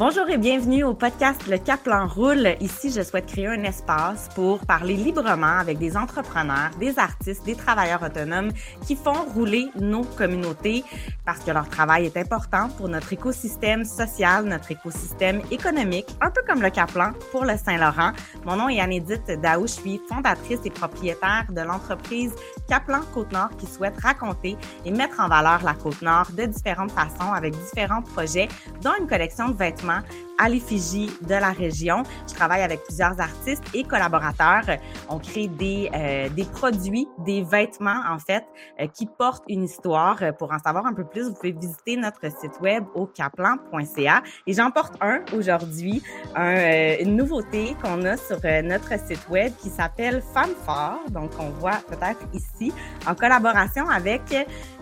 Bonjour et bienvenue au podcast Le Caplan Roule. Ici, je souhaite créer un espace pour parler librement avec des entrepreneurs, des artistes, des travailleurs autonomes qui font rouler nos communautés parce que leur travail est important pour notre écosystème social, notre écosystème économique, un peu comme le Caplan pour le Saint-Laurent. Mon nom est Anne-Édith Daou, je suis fondatrice et propriétaire de l'entreprise Caplan Côte-Nord qui souhaite raconter et mettre en valeur la Côte-Nord de différentes façons avec différents projets, dont une collection de vêtements à l'effigie de la région. Je travaille avec plusieurs artistes et collaborateurs. On crée des, euh, des produits, des vêtements, en fait, euh, qui portent une histoire. Pour en savoir un peu plus, vous pouvez visiter notre site web au caplan.ca. Et j'en porte un aujourd'hui, euh, une nouveauté qu'on a sur notre site web qui s'appelle Femme Fort. Donc, on voit peut-être ici, en collaboration avec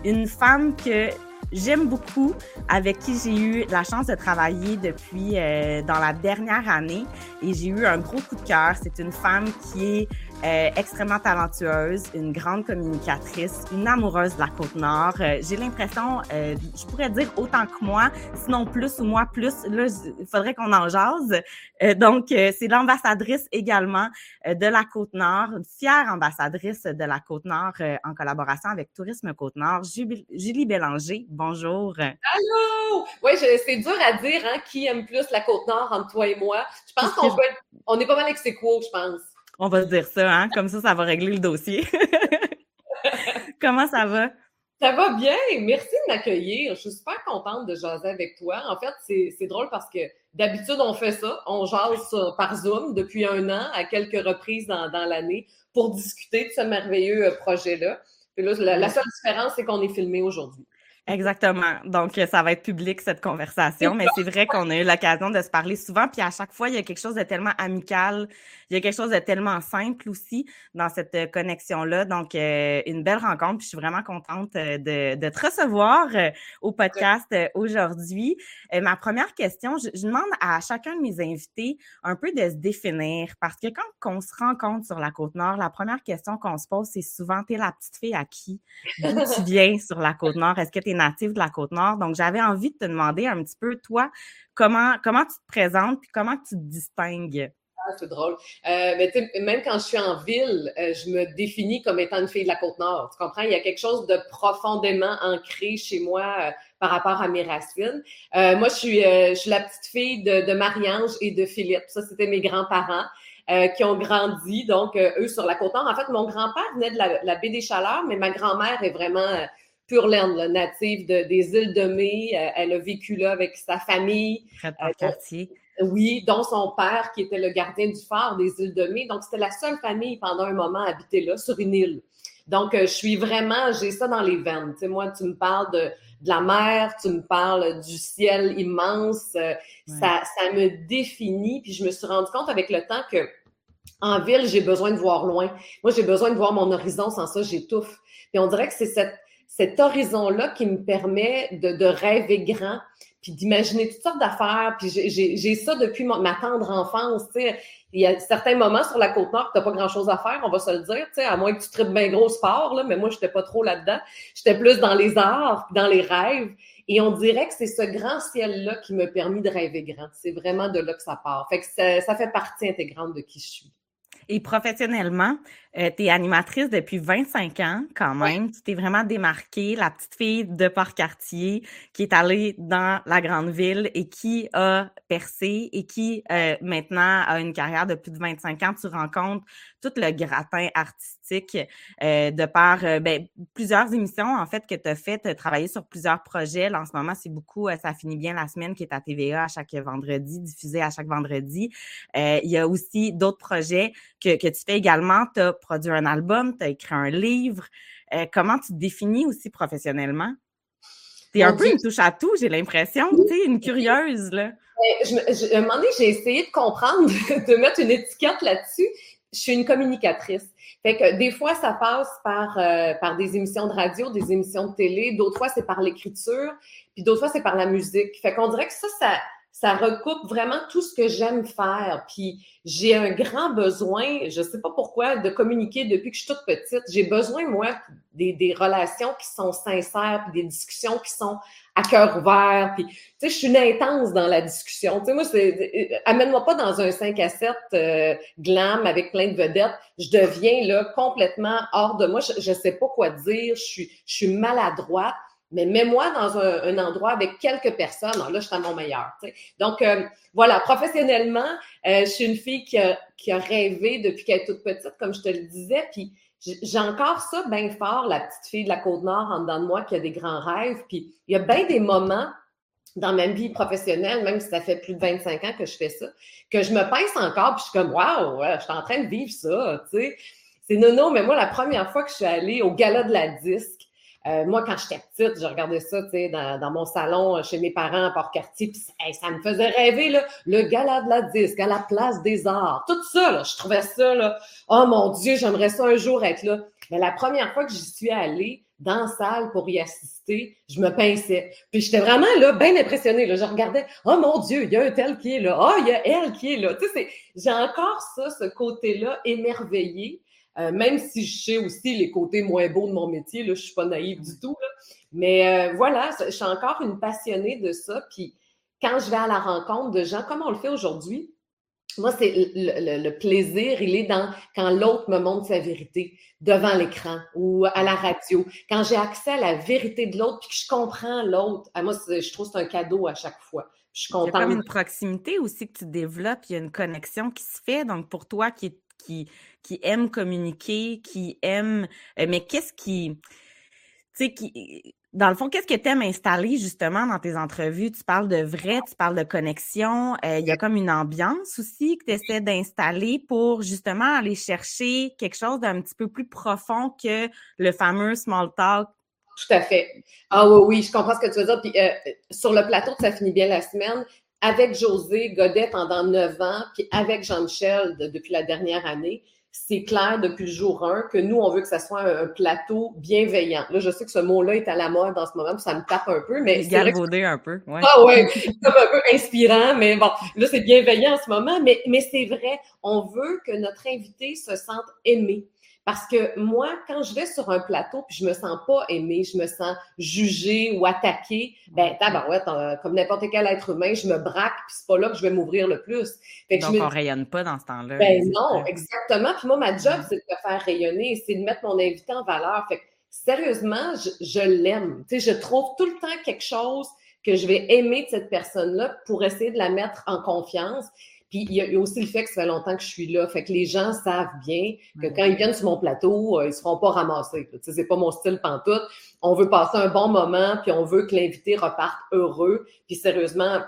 une femme que j'aime beaucoup, avec qui j'ai eu la chance de travailler depuis euh, dans la dernière année et j'ai eu un gros coup de cœur. C'est une femme qui est euh, extrêmement talentueuse, une grande communicatrice, une amoureuse de la Côte-Nord. Euh, j'ai l'impression, euh, je pourrais dire autant que moi, sinon plus ou moi plus. Là, il faudrait qu'on en jase. donc, c'est l'ambassadrice également de la Côte-Nord, une fière ambassadrice de la Côte-Nord en collaboration avec Tourisme Côte-Nord. Julie Bélanger, bonjour. Allô! Oui, c'est dur à dire hein, qui aime plus la Côte-Nord entre toi et moi. Je pense qu'on peut on est pas mal ex je pense. On va se dire ça, hein? Comme ça, ça va régler le dossier. Comment ça va? Ça va bien. Merci de m'accueillir. Je suis super contente de jaser avec toi. En fait, c'est drôle parce que d'habitude, on fait ça. On jase par Zoom depuis un an à quelques reprises dans, l'année pour discuter de ce merveilleux euh, projet-là. la seule différence, c'est qu'on est filmé aujourd'hui. Exactement. Donc, ça va être public, cette conversation. Mais c'est vrai qu'on a eu l'occasion de se parler souvent. Puis à chaque fois, il y a quelque chose de tellement amical. Il y a quelque chose de tellement simple aussi dans cette euh, connexion-là. Donc, euh, une belle rencontre. Puis je suis vraiment contente euh, de, de te recevoir au podcast aujourd'hui. ma première question, je, demande à chacun de mes invités un peu de se définir. Parce que quand on se rencontre sur la Côte-Nord, la première question qu'on se pose, c'est souvent, t'es la petite fille à qui? D'où tu viens sur la Côte-Nord? Est-ce que tu es native de la Côte-Nord. Donc, j'avais envie de te demander un petit peu, toi, comment, comment tu te présentes et comment tu te distingues? C'est drôle. Euh, mais même quand je suis en ville, euh, je me définis comme étant une fille de la Côte-Nord. Tu comprends? Il y a quelque chose de profondément ancré chez moi euh, par rapport à mes racines. moi, je suis, je suis la petite fille de, de Marie-Ange et de Philippe. Ça, c'était mes grands-parents. qui ont grandi, donc eux sur la côte nord. En fait, mon grand-père venait de la, la, baie des Chaleurs, mais ma grand-mère est vraiment pure laine, native des îles de Mai. Euh, elle a vécu là avec sa famille. Près euh, quartier. Oui, dont son père qui était le gardien du phare des îles de Mai. Donc, c'était la seule famille pendant un moment à habiter là, sur une île. Donc, euh, je suis vraiment, j'ai ça dans les veines. Tu sais, moi, tu me parles de, de la mer, tu me parles du ciel immense. Ça, ça me définit. Puis je me suis rendu compte avec le temps que en ville, j'ai besoin de voir loin. Moi, j'ai besoin de voir mon horizon. Sans ça, j'étouffe. Puis on dirait que c'est cette cet horizon-là qui me permet de, rêver grand, puis d'imaginer toutes sortes d'affaires. Puis j'ai ça depuis ma, tendre enfance. sais. Il y a certains moments sur la côte nord que tu pas grand-chose à faire, on va se le dire, à moins que tu tripes bien gros sport, là, mais moi, je n'étais pas trop là-dedans. J'étais plus dans les arts, dans les rêves. Et on dirait que c'est ce grand ciel-là qui m'a permis de rêver grand. C'est vraiment de là que ça part. Fait que ça, ça fait partie intégrante de qui je suis. Et professionnellement, euh, tu es animatrice depuis 25 ans quand même. Tu t'es vraiment démarquée, la petite fille de Port-Cartier qui est allée dans la grande ville et qui a percé et qui euh, maintenant a une carrière de plus de 25 ans. Tu rencontres tout le gratin artistique euh, de par ben, plusieurs émissions en fait que tu as fait. Tu as travaillé sur plusieurs projets. Là, en ce moment, c'est beaucoup Ça finit bien la semaine qui est à TVA à chaque vendredi, diffusé à chaque vendredi. il y a aussi d'autres projets que, que tu fais également. Tu as produit un album, tu as écrit un livre. Euh, comment tu te définis aussi professionnellement? Tu es un peu une touche à tout, j'ai l'impression, tu sais, une curieuse, là. Ben, je, un moment donné, j'ai essayé de comprendre, de mettre une étiquette là-dessus. Je suis une communicatrice. Fait que des fois, ça passe par, euh, par des émissions de radio, des émissions de télé. D'autres fois, c'est par l'écriture. Puis d'autres fois, c'est par la musique. Fait qu'on dirait que ça, ça, ça recoupe vraiment tout ce que j'aime faire. Puis j'ai un grand besoin, je ne sais pas pourquoi, de communiquer depuis que je suis toute petite. J'ai besoin, moi, des, des, relations qui sont sincères, puis des discussions qui sont à cœur ouvert. Puis, tu sais, je suis une intense dans la discussion. Tu sais, moi, c'est, amène-moi pas dans un 5 à 7 euh, glam avec plein de vedettes. Je deviens là complètement hors de moi. Je ne sais pas quoi dire. Je suis, je suis maladroite mais mets-moi dans un, endroit avec quelques personnes. Alors là, je suis à mon meilleur. Donc, euh, voilà, professionnellement, euh, je suis une fille qui a, rêvé depuis qu'elle est toute petite, comme je te le disais. Puis, j'ai encore ça bien fort, la petite fille de la Côte-Nord en dedans de moi qui a des grands rêves. Puis, il y a bien des moments dans ma vie professionnelle, même si ça fait plus de 25 ans que je fais ça, que je me pince encore, puis je suis comme, waouh, je suis en train de vivre ça, tu. C'est non, mais moi, la première fois que je suis allée au gala de la disque, euh, moi, quand j'étais petite, je regardais ça, tu sais, dans, mon salon euh, chez mes parents à Port-Cartier, puis ça me faisait rêver, le gala de la disque à la place des arts. Tout ça, là, je trouvais ça, là, oh mon Dieu, j'aimerais ça un jour être là. Mais la première fois que j'y suis allée dans la salle pour y assister, je me pinçais. Puis j'étais vraiment là, bien impressionnée. Là. Je regardais, oh mon Dieu, il y a un tel qui est là. Oh, il y a elle qui est là. Tu sais, j'ai encore ça, ce côté-là émerveillé. Euh, même si je sais aussi les côtés moins beaux de mon métier, là, je suis pas naïve du tout. Mais euh, voilà, je suis encore une passionnée de ça. Puis quand je vais à la rencontre de gens, comme on le fait aujourd'hui, moi, c'est le, plaisir, il est dans quand l'autre me montre sa vérité devant l'écran ou à la radio. Quand j'ai accès à la vérité de l'autre puis que je comprends l'autre, moi, je trouve que c'est un cadeau à chaque fois. Je suis contente. Il y a comme une proximité aussi que tu développes, il y a une connexion qui se fait. Donc, pour toi qui, qui qui aiment communiquer, qui aiment. Euh, mais qu'est-ce qui. Tu sais, qui. Dans le fond, qu'est-ce que tu aimes installer justement dans tes entrevues? Tu parles de vrai, tu parles de connexion. Euh, il y a comme une ambiance aussi que tu essaies d'installer pour justement aller chercher quelque chose d'un petit peu plus profond que le fameux small talk tout à fait. Ah oui, oui, je comprends ce que tu veux dire. Puis euh, sur le plateau Ça finit bien la semaine, avec José Godet pendant neuf ans, puis avec Jean-Michel depuis la dernière année, c'est clair depuis le jour 1 que nous, on veut que ça soit un, plateau bienveillant. Là, je sais que ce mot-là est à la mode en ce moment, puis ça me tape un peu, mais... Galvaudé un peu, ouais. Ah ouais, comme un peu inspirant, mais bon, là, c'est bienveillant en ce moment, mais, mais c'est vrai, on veut que notre invité se sente aimé. Parce que moi, quand je vais sur un plateau puis je me sens pas aimée, je me sens jugée ou attaquée, ben tabarouette, euh, comme n'importe quel être humain, je me braque puis c'est pas là que je vais m'ouvrir le plus. Donc, on rayonne pas dans ce temps-là. Ben non, exactement. Puis moi, ma job, c'est de me faire rayonner, c'est de mettre mon invité en valeur. Fait que, sérieusement, je, je l'aime. Tu sais, je trouve tout le temps quelque chose que je vais aimer de cette personne-là pour essayer de la mettre en confiance. Puis il y, a aussi le fait que ça fait longtemps que je suis là. Fait que les gens savent bien que quand ils viennent sur mon plateau, euh, ils ne seront pas ramassés. Ce n'est pas mon style pantoute. On veut passer un bon moment, puis on veut que l'invité reparte heureux. Puis sérieusement,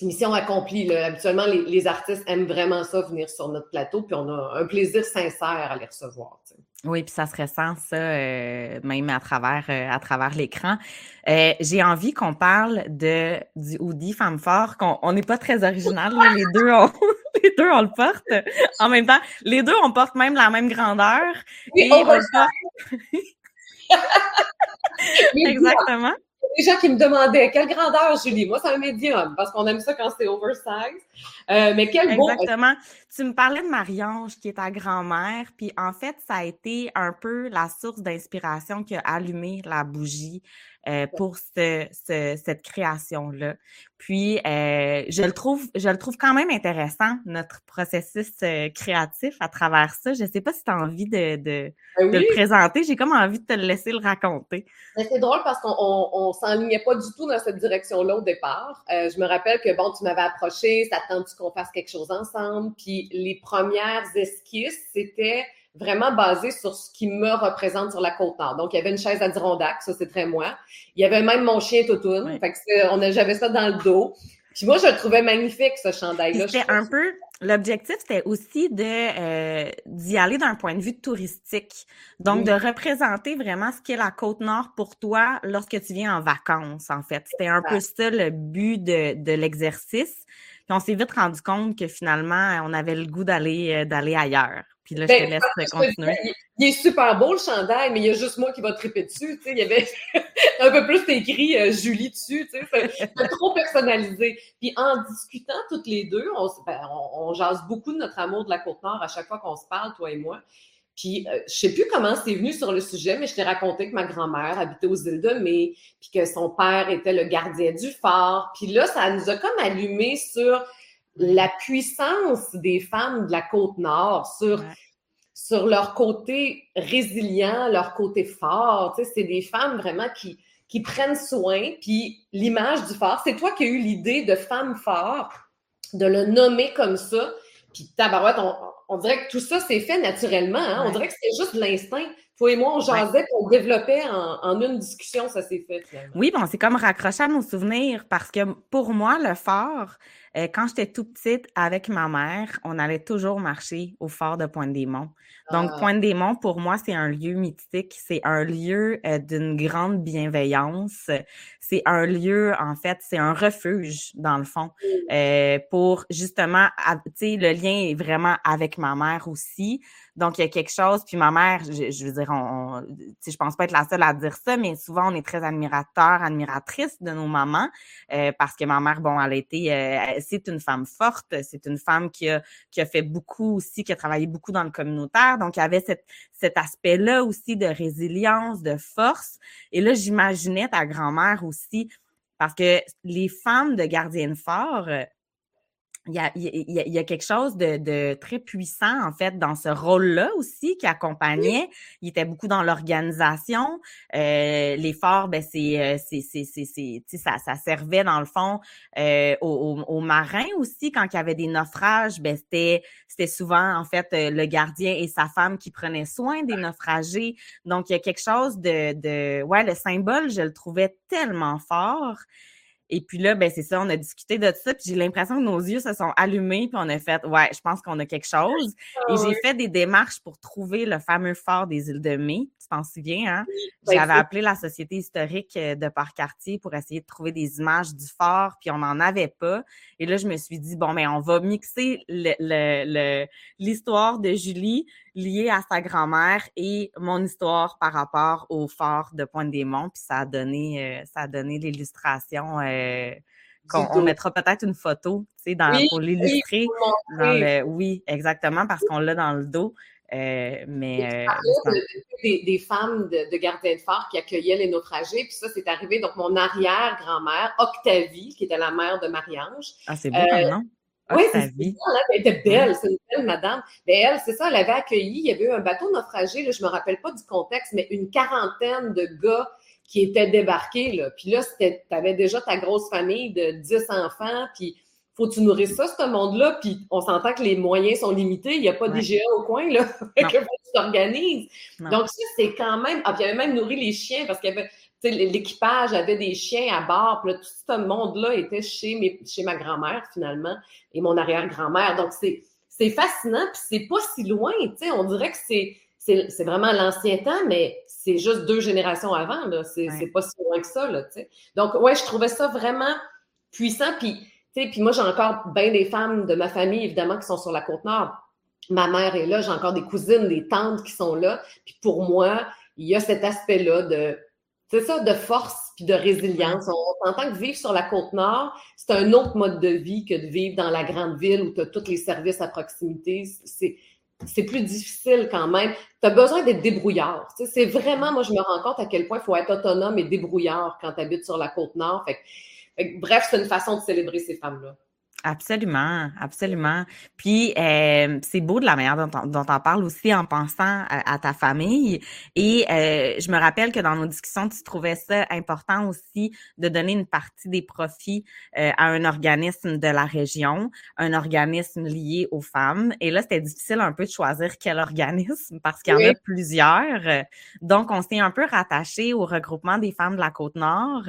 mission accomplie. Là. Habituellement, les, artistes aiment vraiment ça, venir sur notre plateau, puis on a un plaisir sincère à les recevoir. Oui, puis ça se ressent, ça, euh, même à travers, euh, à travers l'écran. Euh, j'ai envie qu'on parle de, du hoodie femme fort, qu'on n'est pas très original, les deux on, les deux on le porte en même temps. Les deux, on porte même la même grandeur. Oui, on, porte... Exactement des gens qui me demandaient quelle grandeur, Julie? Moi, c'est un médium parce qu'on aime ça quand c'est oversize. Euh, mais quel beau. Exactement. Tu me parlais de Marie-Ange, qui est ta grand-mère. Puis en fait, ça a été un peu la source d'inspiration qui a allumé la bougie euh, pour ce, cette création-là. Puis, euh, je le trouve, je le trouve quand même intéressant, notre processus euh, créatif à travers ça. Je ne sais pas si tu as envie de, de, ben le présenter. J'ai comme envie de te laisser le raconter. Ben, c'est drôle parce qu'on ne s'enlignait pas du tout dans cette direction-là au départ. je me rappelle que, bon, tu m'avais approché, ça tente qu'on fasse quelque chose ensemble? Puis, les premières esquisses, c'était vraiment basé sur ce qui me représente sur la côte nord. Donc, il y avait une chaise à Dirondac, ça c'est très moi. Il y avait même mon chien Toutoun, fait que j'avais ça dans le dos. Puis moi, je le trouvais magnifique, ce chandail-là. C'était un peu, L'objectif, c'était aussi de euh, d'y aller d'un point de vue touristique. Donc, de représenter vraiment ce qu'est la Côte-Nord pour toi lorsque tu viens en vacances, en fait. C'était un peu ça le but de, de l'exercice. Puis on s'est vite rendu compte que finalement, on avait le goût d'aller euh, d'aller ailleurs. Puis là, je te ben, laisse continuer. il, est super beau le chandail, mais il y a juste moi qui va triper dessus. Tu sais, il y avait un peu plus écrit euh, Julie dessus. Tu sais, c'est trop personnalisé. Puis en discutant toutes les deux, on, ben, on, jase beaucoup de notre amour de la Côte-Nord à chaque fois qu'on se parle, toi et moi. Puis, euh, je sais plus comment c'est venu sur le sujet, mais je t'ai raconté que ma grand-mère habitait aux îles de Mai, puis que son père était le gardien du phare. Puis là, ça nous a comme allumé sur la puissance des femmes de la côte nord sur, sur leur côté résilient, leur côté fort. Tu sais, c'est des femmes vraiment qui, qui prennent soin. Puis l'image du phare, c'est toi qui as eu l'idée de femme fort, de le nommer comme ça. Puis tabarouette, on, on dirait que tout ça s'est fait naturellement. Hein. On dirait que c'était juste l'instinct. Toi et moi, on jasait, on développait en, une discussion, ça s'est fait. Oui, bon, c'est comme raccrocher à nos souvenirs parce que pour moi, le fort, euh, quand j'étais tout petite avec ma mère, on allait toujours marcher au fort de Pointe-des-Monts. Donc, ah. Pointe-des-Monts, pour moi, c'est un lieu mythique. C'est un lieu euh, d'une grande bienveillance. C'est un lieu, en fait, c'est un refuge, dans le fond, euh, pour justement, tu sais, le lien est vraiment avec ma mère aussi. Donc, il y a quelque chose, puis ma mère, je, veux dire, on, on je pense pas être la seule à dire ça, mais souvent, on est très admirateur, admiratrice de nos mamans, euh, parce que ma mère, bon, elle a été, euh, c'est une femme forte, c'est une femme qui a, qui a fait beaucoup aussi, qui a travaillé beaucoup dans le communautaire, donc il y avait cette, cet aspect-là aussi de résilience, de force. Et là, j'imaginais ta grand-mère aussi, parce que les femmes de gardiennes fort, il y, a, il, y a, quelque chose de, de, très puissant, en fait, dans ce rôle-là aussi qui accompagnait. Il était beaucoup dans l'organisation. Euh, L'effort, ben, c'est, euh, c'est, c'est, c'est, ça, ça servait, dans le fond, euh, aux, aux, marins aussi. Quand il y avait des naufrages, ben, c'était, c'était souvent, en fait, euh, le gardien et sa femme qui prenaient soin des naufragés. Donc, il y a quelque chose de, de... Ouais, le symbole, je le trouvais tellement fort. Et puis là, ben c'est ça, on a discuté de ça, puis j'ai l'impression que nos yeux se sont allumés, puis on a fait, ouais, je pense qu'on a quelque chose. Ah et j'ai fait des démarches pour trouver le fameux fort des îles de Mai. Tu t'en souviens, hein? Ben, J'avais appelé la Société historique euh, de Parc-Cartier pour essayer de trouver des images du fort, puis on n'en avait pas. Et là, je me suis dit, bon, mais on va mixer l'histoire de Julie liée à sa grand-mère et mon histoire par rapport au fort de Pointe-des-Monts, puis ça a donné, euh, ça a donné l'illustration. Euh, qu'on mettra peut-être une photo, tu sais, dans, pour l'illustrer. Oui, oui, exactement, parce qu'on l'a dans le dos. Euh, mais euh, des, des, femmes de, de gardiens de phare qui accueillaient les naufragés, puis ça, c'est arrivé. Donc, mon arrière-grand-mère, Octavie, qui était la mère de Marie-Ange. Ah, c'est beau euh, non? Oui, c'est elle était belle, c'est une belle madame. Mais elle, c'est ça, elle avait accueilli, il y avait eu un bateau naufragé, là, je me rappelle pas du contexte, mais une quarantaine de gars qui étaient débarqués. Là. Puis là, tu avais déjà ta grosse famille de 10 enfants, puis faut que tu nourrisses ça, ce monde-là, puis on s'entend que les moyens sont limités, il n'y a pas d'IGA au coin, là, que tu t'organises. Donc ça, c'est quand même... Ah, puis il y avait même nourri les chiens, parce qu'il y avait... L'équipage avait des chiens à bord, puis là, tout ce monde-là était chez, mes, chez ma grand-mère, finalement, et mon arrière-grand-mère. Donc, c'est fascinant, puis c'est pas si loin, tu sais, on dirait que c'est c'est vraiment l'ancien temps, mais c'est juste deux générations avant, là. C'est pas si loin que ça, là, tu sais. Donc, ouais, je trouvais ça vraiment puissant, puis, puis moi, j'ai encore bien des femmes de ma famille, évidemment, qui sont sur la Côte-Nord. Ma mère est là, j'ai encore des cousines, des tantes qui sont là, puis pour moi, il y a cet aspect-là de, c'est ça, de force puis de résilience. On s'entend que vivre sur la Côte-Nord, c'est un autre mode de vie que de vivre dans la grande ville où tu as tous les services à proximité. C'est c'est plus difficile quand même. Tu as besoin d'être débrouillard. c'est vraiment, moi, je me rends compte à quel point il faut être autonome et débrouillard quand tu habites sur la côte nord. Bref, c'est une façon de célébrer ces femmes-là. Absolument, absolument. Puis euh, c'est beau de la manière dont, dont on parle aussi en pensant à, ta famille. Et euh, je me rappelle que dans nos discussions, tu trouvais ça important aussi de donner une partie des profits euh, à un organisme de la région, un organisme lié aux femmes. Et là, c'était difficile un peu de choisir quel organisme parce qu'il y en a plusieurs. Donc, on s'est un peu rattaché au regroupement des femmes de la Côte-Nord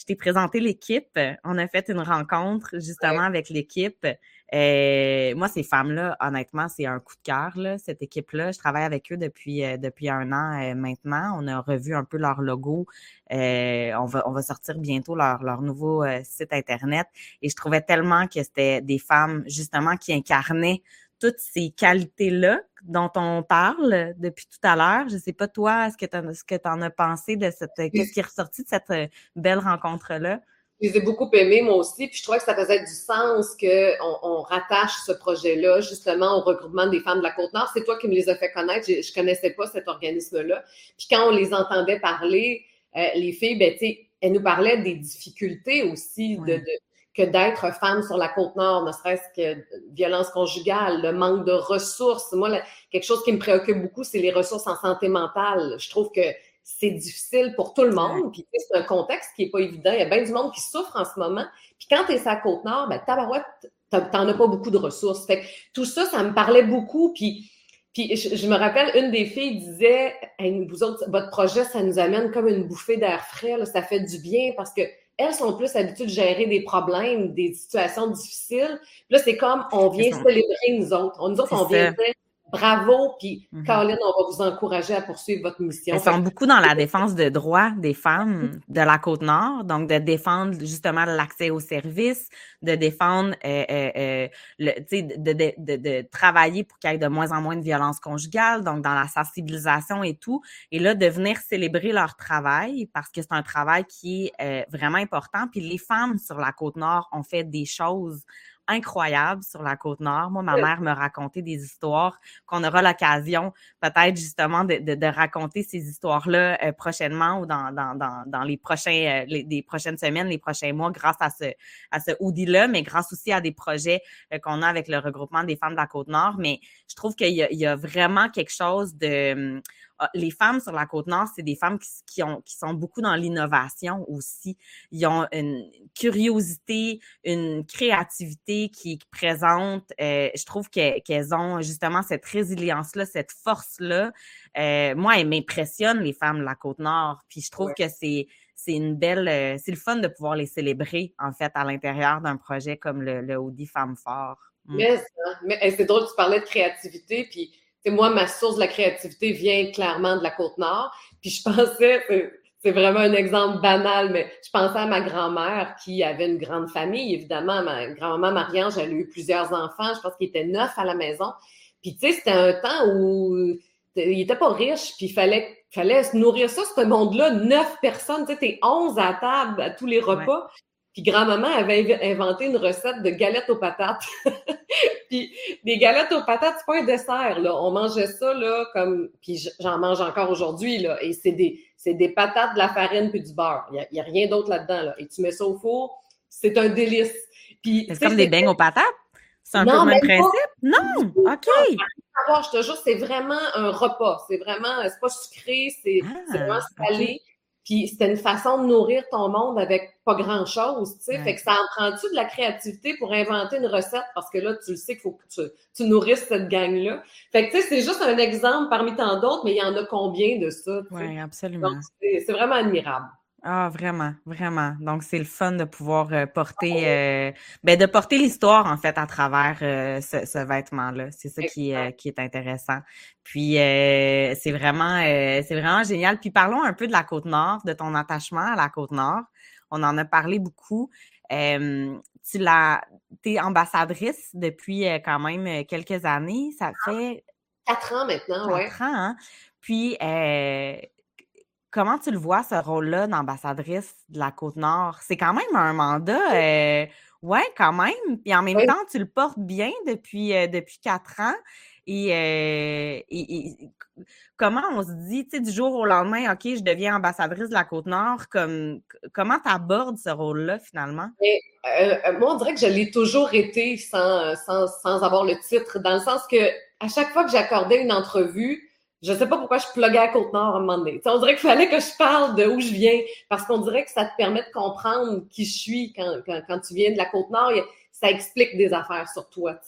je t'ai présenté l'équipe. On a fait une rencontre justement avec l'équipe. Euh, moi, ces femmes-là, honnêtement, c'est un coup de cœur, cette équipe-là. Je travaille avec eux depuis, euh, depuis un an euh, maintenant. On a revu un peu leur logo. on, va, on va sortir bientôt leur, leur nouveau site Internet. Et je trouvais tellement que c'était des femmes, justement, qui incarnaient toutes ces qualités-là dont on parle depuis tout à l'heure. Je ne sais pas, toi, ce que tu en as pensé de cette. Qu'est-ce qui est ressorti de cette belle rencontre-là? Je les ai beaucoup aimés, moi aussi. Puis je trouvais que ça faisait du sens qu'on on rattache ce projet-là justement au regroupement des femmes de la Côte-Nord. C'est toi qui me les as fait connaître. Je ne connaissais pas cet organisme-là. Puis quand on les entendait parler, euh, les filles, ben, tu sais, elles nous parlaient des difficultés aussi de, que d'être femme sur la Côte-Nord, ne serait-ce que violence conjugale, le manque de ressources. Moi, quelque chose qui me préoccupe beaucoup, c'est les ressources en santé mentale. Je trouve que c'est difficile pour tout le monde. Puis c'est un contexte qui n'est pas évident. Il y a bien du monde qui souffre en ce moment. Puis quand tu es sur la Côte-Nord, ben, tabarouette, t'en as pas beaucoup de ressources. Fait que tout ça, ça me parlait beaucoup. Puis, puis je, me rappelle, une des filles disait vous autres, votre projet, ça nous amène comme une bouffée d'air frais. Ça fait du bien parce que elles sont plus habituées de gérer des problèmes, des situations difficiles. Puis là, c'est comme on vient célébrer nous autres. On, nous autres, on vient dire bravo, puis mm Caroline, on va vous encourager à poursuivre votre mission. Ils sont beaucoup dans la défense de droits des femmes mm. de la Côte-Nord, donc de défendre justement l'accès aux services, de défendre, euh, euh, euh le, de, de, de, de, travailler pour qu'il y ait de moins en moins de violences conjugales, donc dans la sensibilisation et tout, et là, de venir célébrer leur travail, parce que c'est un travail qui est euh, vraiment important, puis les femmes sur la Côte-Nord ont fait des choses incroyable sur la côte nord. Moi, ma mère me racontait des histoires qu'on aura l'occasion peut-être justement de, de, de, raconter ces histoires-là euh, prochainement ou dans, dans, dans, dans les prochains euh, les, prochaines semaines, les prochains mois, grâce à ce à ce hoodie-là, mais grâce aussi à des projets euh, qu'on a avec le regroupement des femmes de la côte nord. Mais je trouve qu'il y, y, a vraiment quelque chose de hum, les femmes sur la côte nord, c'est des femmes qui, ont, qui sont beaucoup dans l'innovation aussi. Ils ont une curiosité, une créativité qui, qui présente. Euh, je trouve qu'elles ont justement cette résilience-là, cette force-là. Euh, moi, elles m'impressionnent, les femmes de la côte nord. Puis je trouve que c'est c'est une belle, euh, c'est le fun de pouvoir les célébrer, en fait, à l'intérieur d'un projet comme le, le Audi Femmes Fort. Mm. Mais, mais c'est drôle, tu parlais de créativité, puis moi, ma source de la créativité vient clairement de la Côte-Nord. Puis je pensais, c'est vraiment un exemple banal, mais je pensais à ma grand-mère qui avait une grande famille, évidemment. Ma grand-maman Marie-Ange, elle a eu plusieurs enfants. Je pense qu'il était neuf à la maison. Puis tu sais, c'était un temps où il était pas riche, puis il fallait, fallait nourrir ça, ce monde-là, neuf personnes. Tu sais, t'es onze à table à tous les repas. Puis grand-maman avait inventé une recette de galettes aux patates. puis des galettes aux patates, c'est pas un dessert, là. On mangeait ça, là, comme... Puis j'en mange encore aujourd'hui, là. Et c'est des, c'est des patates, de la farine puis du beurre. Il n'y a, rien d'autre là-dedans, là. Et tu mets ça au four, c'est un délice. Puis, c'est comme des beignes aux patates? C'est un peu le même principe? Non! OK! je te jure, c'est vraiment un repas. C'est vraiment, c'est pas sucré, c'est ah, vraiment salé. Puis c'était une façon de nourrir ton monde avec pas grand-chose, tu sais. Fait que ça en prend-tu de la créativité pour inventer une recette? Parce que là, tu le sais qu'il faut que tu, tu, nourrisses cette gang-là. Fait que, tu sais, c'est juste un exemple parmi tant d'autres, mais il y en a combien de ça? Oui, absolument. C'est vraiment admirable. Ah, vraiment, vraiment. Donc, c'est le fun de pouvoir euh, porter, euh, ben, de porter l'histoire, en fait, à travers euh, ce, ce vêtement-là. C'est ça qui, qui est intéressant. Puis, c'est vraiment, c'est vraiment génial. Puis, parlons un peu de la Côte-Nord, de ton attachement à la Côte-Nord. On en a parlé beaucoup. tu l'as, t'es ambassadrice depuis quand même quelques années. Ça ah, fait... Quatre ans maintenant, oui. Quatre ans, hein? Puis, Comment tu le vois, ce rôle-là d'ambassadrice de la Côte-Nord? C'est quand même un mandat, euh, ouais, quand même. Puis en même temps, tu le portes bien depuis, euh, depuis quatre ans. Euh, et, comment on se dit, tu sais, du jour au lendemain, OK, je deviens ambassadrice de la Côte-Nord, comme, comment tu abordes ce rôle-là finalement? moi, on dirait que je l'ai toujours été sans, sans, sans avoir le titre, dans le sens que à chaque fois que j'accordais une entrevue, je sais pas pourquoi je pluguais à Côte-Nord à un moment donné. on dirait qu'il fallait que je parle de où je viens, parce qu'on dirait que ça te permet de comprendre qui je suis quand, quand, quand tu viens de la Côte-Nord. Ça explique des affaires sur toi.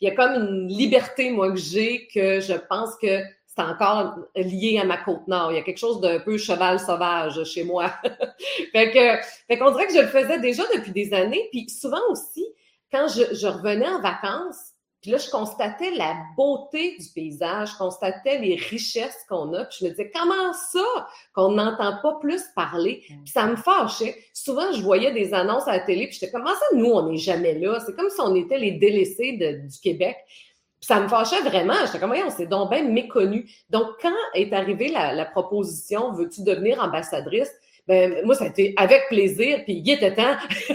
Il y a comme une liberté, moi, que j'ai, que je pense que c'est c'est encore lié à ma côte nord. Il y a quelque chose d'un peu cheval sauvage chez moi. fait que, fait qu'on dirait que je le faisais déjà depuis des années. Puis souvent aussi, quand je, je revenais en vacances, puis là, je constatais la beauté du paysage, je constatais les richesses qu'on a. Puis je me disais, comment ça qu'on n'entend pas plus parler? Mm. Puis ça me fâchait. Souvent, je voyais des annonces à la télé, puis j'étais, comment ça, nous, on n'est jamais là? C'est comme si on était les délaissés du Québec. Puis ça me fâchait vraiment. J'étais comme, on s'est donc bien méconnu. Donc, quand est arrivée la, la proposition, veux-tu devenir ambassadrice? Ben, moi, ça a été avec plaisir, puis il était temps.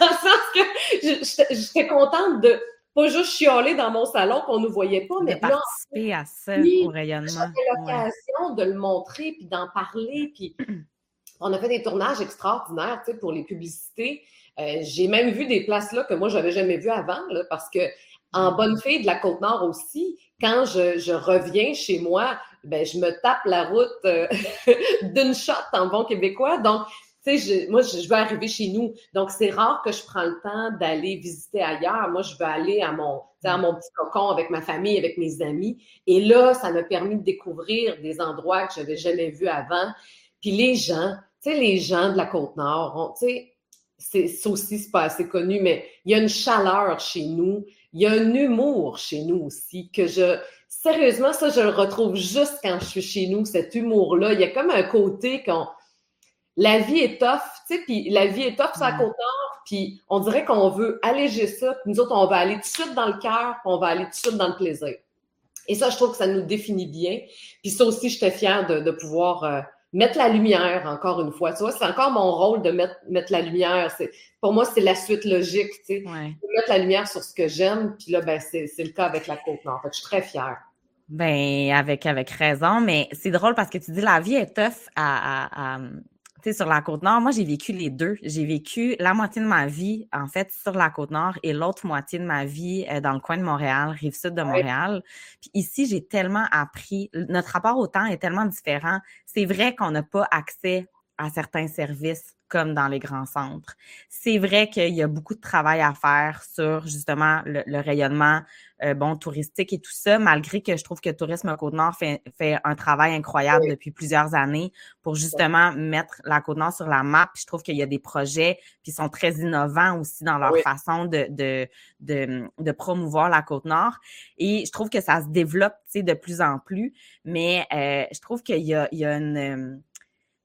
Dans le sens que j'étais contente de pas juste chialer dans mon salon qu'on ne nous voyait pas, mais de participer à ça au rayonnement. J'avais l'occasion de le montrer, puis d'en parler, puis on a fait des tournages extraordinaires, tu sais, pour les publicités. Euh, j'ai même vu des places là que moi, j'avais jamais vues avant, là, parce que en bonne fille de la Côte-Nord aussi, quand je, reviens chez moi, ben, je me tape la route euh, d'une shot en bon québécois. Donc, moi, je, veux arriver chez nous. Donc, c'est rare que je prends le temps d'aller visiter ailleurs. Moi, je veux aller à mon, à mon petit cocon avec ma famille, avec mes amis. Et là, ça m'a permis de découvrir des endroits que je n'avais jamais vus avant. Puis les gens, tu sais, les gens de la Côte-Nord, tu sais, c'est aussi, c'est pas assez connu, mais il y a une chaleur chez nous. Il y a un humour chez nous aussi que je, sérieusement, ça, je le retrouve juste quand je suis chez nous, cet humour-là. Il y a comme un côté qu'on, la vie est tough, tu sais, puis la vie est tough sur la côte nord, puis on dirait qu'on veut alléger ça, puis nous autres, on va aller tout de suite dans le cœur, puis on va aller tout de suite dans le plaisir. Et ça, je trouve que ça nous définit bien. Puis ça aussi, j'étais fière de, pouvoir euh, mettre la lumière, encore une fois. Tu vois, c'est encore mon rôle de mettre, mettre la lumière. C'est, pour moi, c'est la suite logique, tu sais. Mettre la lumière sur ce que j'aime, puis là, ben, c'est, le cas avec la Côte-Nord. Fait je suis très fière. Ben, avec, avec raison, mais c'est drôle parce que tu dis la vie est tough à, à tu sais, sur la côte nord, moi, j'ai vécu les deux. J'ai vécu la moitié de ma vie, en fait, sur la côte nord et l'autre moitié de ma vie euh, dans le coin de Montréal, rive sud de Montréal. Puis ici, j'ai tellement appris. Notre rapport au temps est tellement différent. C'est vrai qu'on n'a pas accès à certains services comme dans les grands centres. C'est vrai qu'il y a beaucoup de travail à faire sur justement le, rayonnement euh, bon touristique et tout ça, malgré que je trouve que Tourisme Côte-Nord fait, fait un travail incroyable depuis plusieurs années pour justement mettre la Côte-Nord sur la map. je trouve qu'il y a des projets qui sont très innovants aussi dans leur façon de, de, de, de, promouvoir la Côte-Nord. Et je trouve que ça se développe de plus en plus, mais euh, je trouve qu'il y a, il y a une tu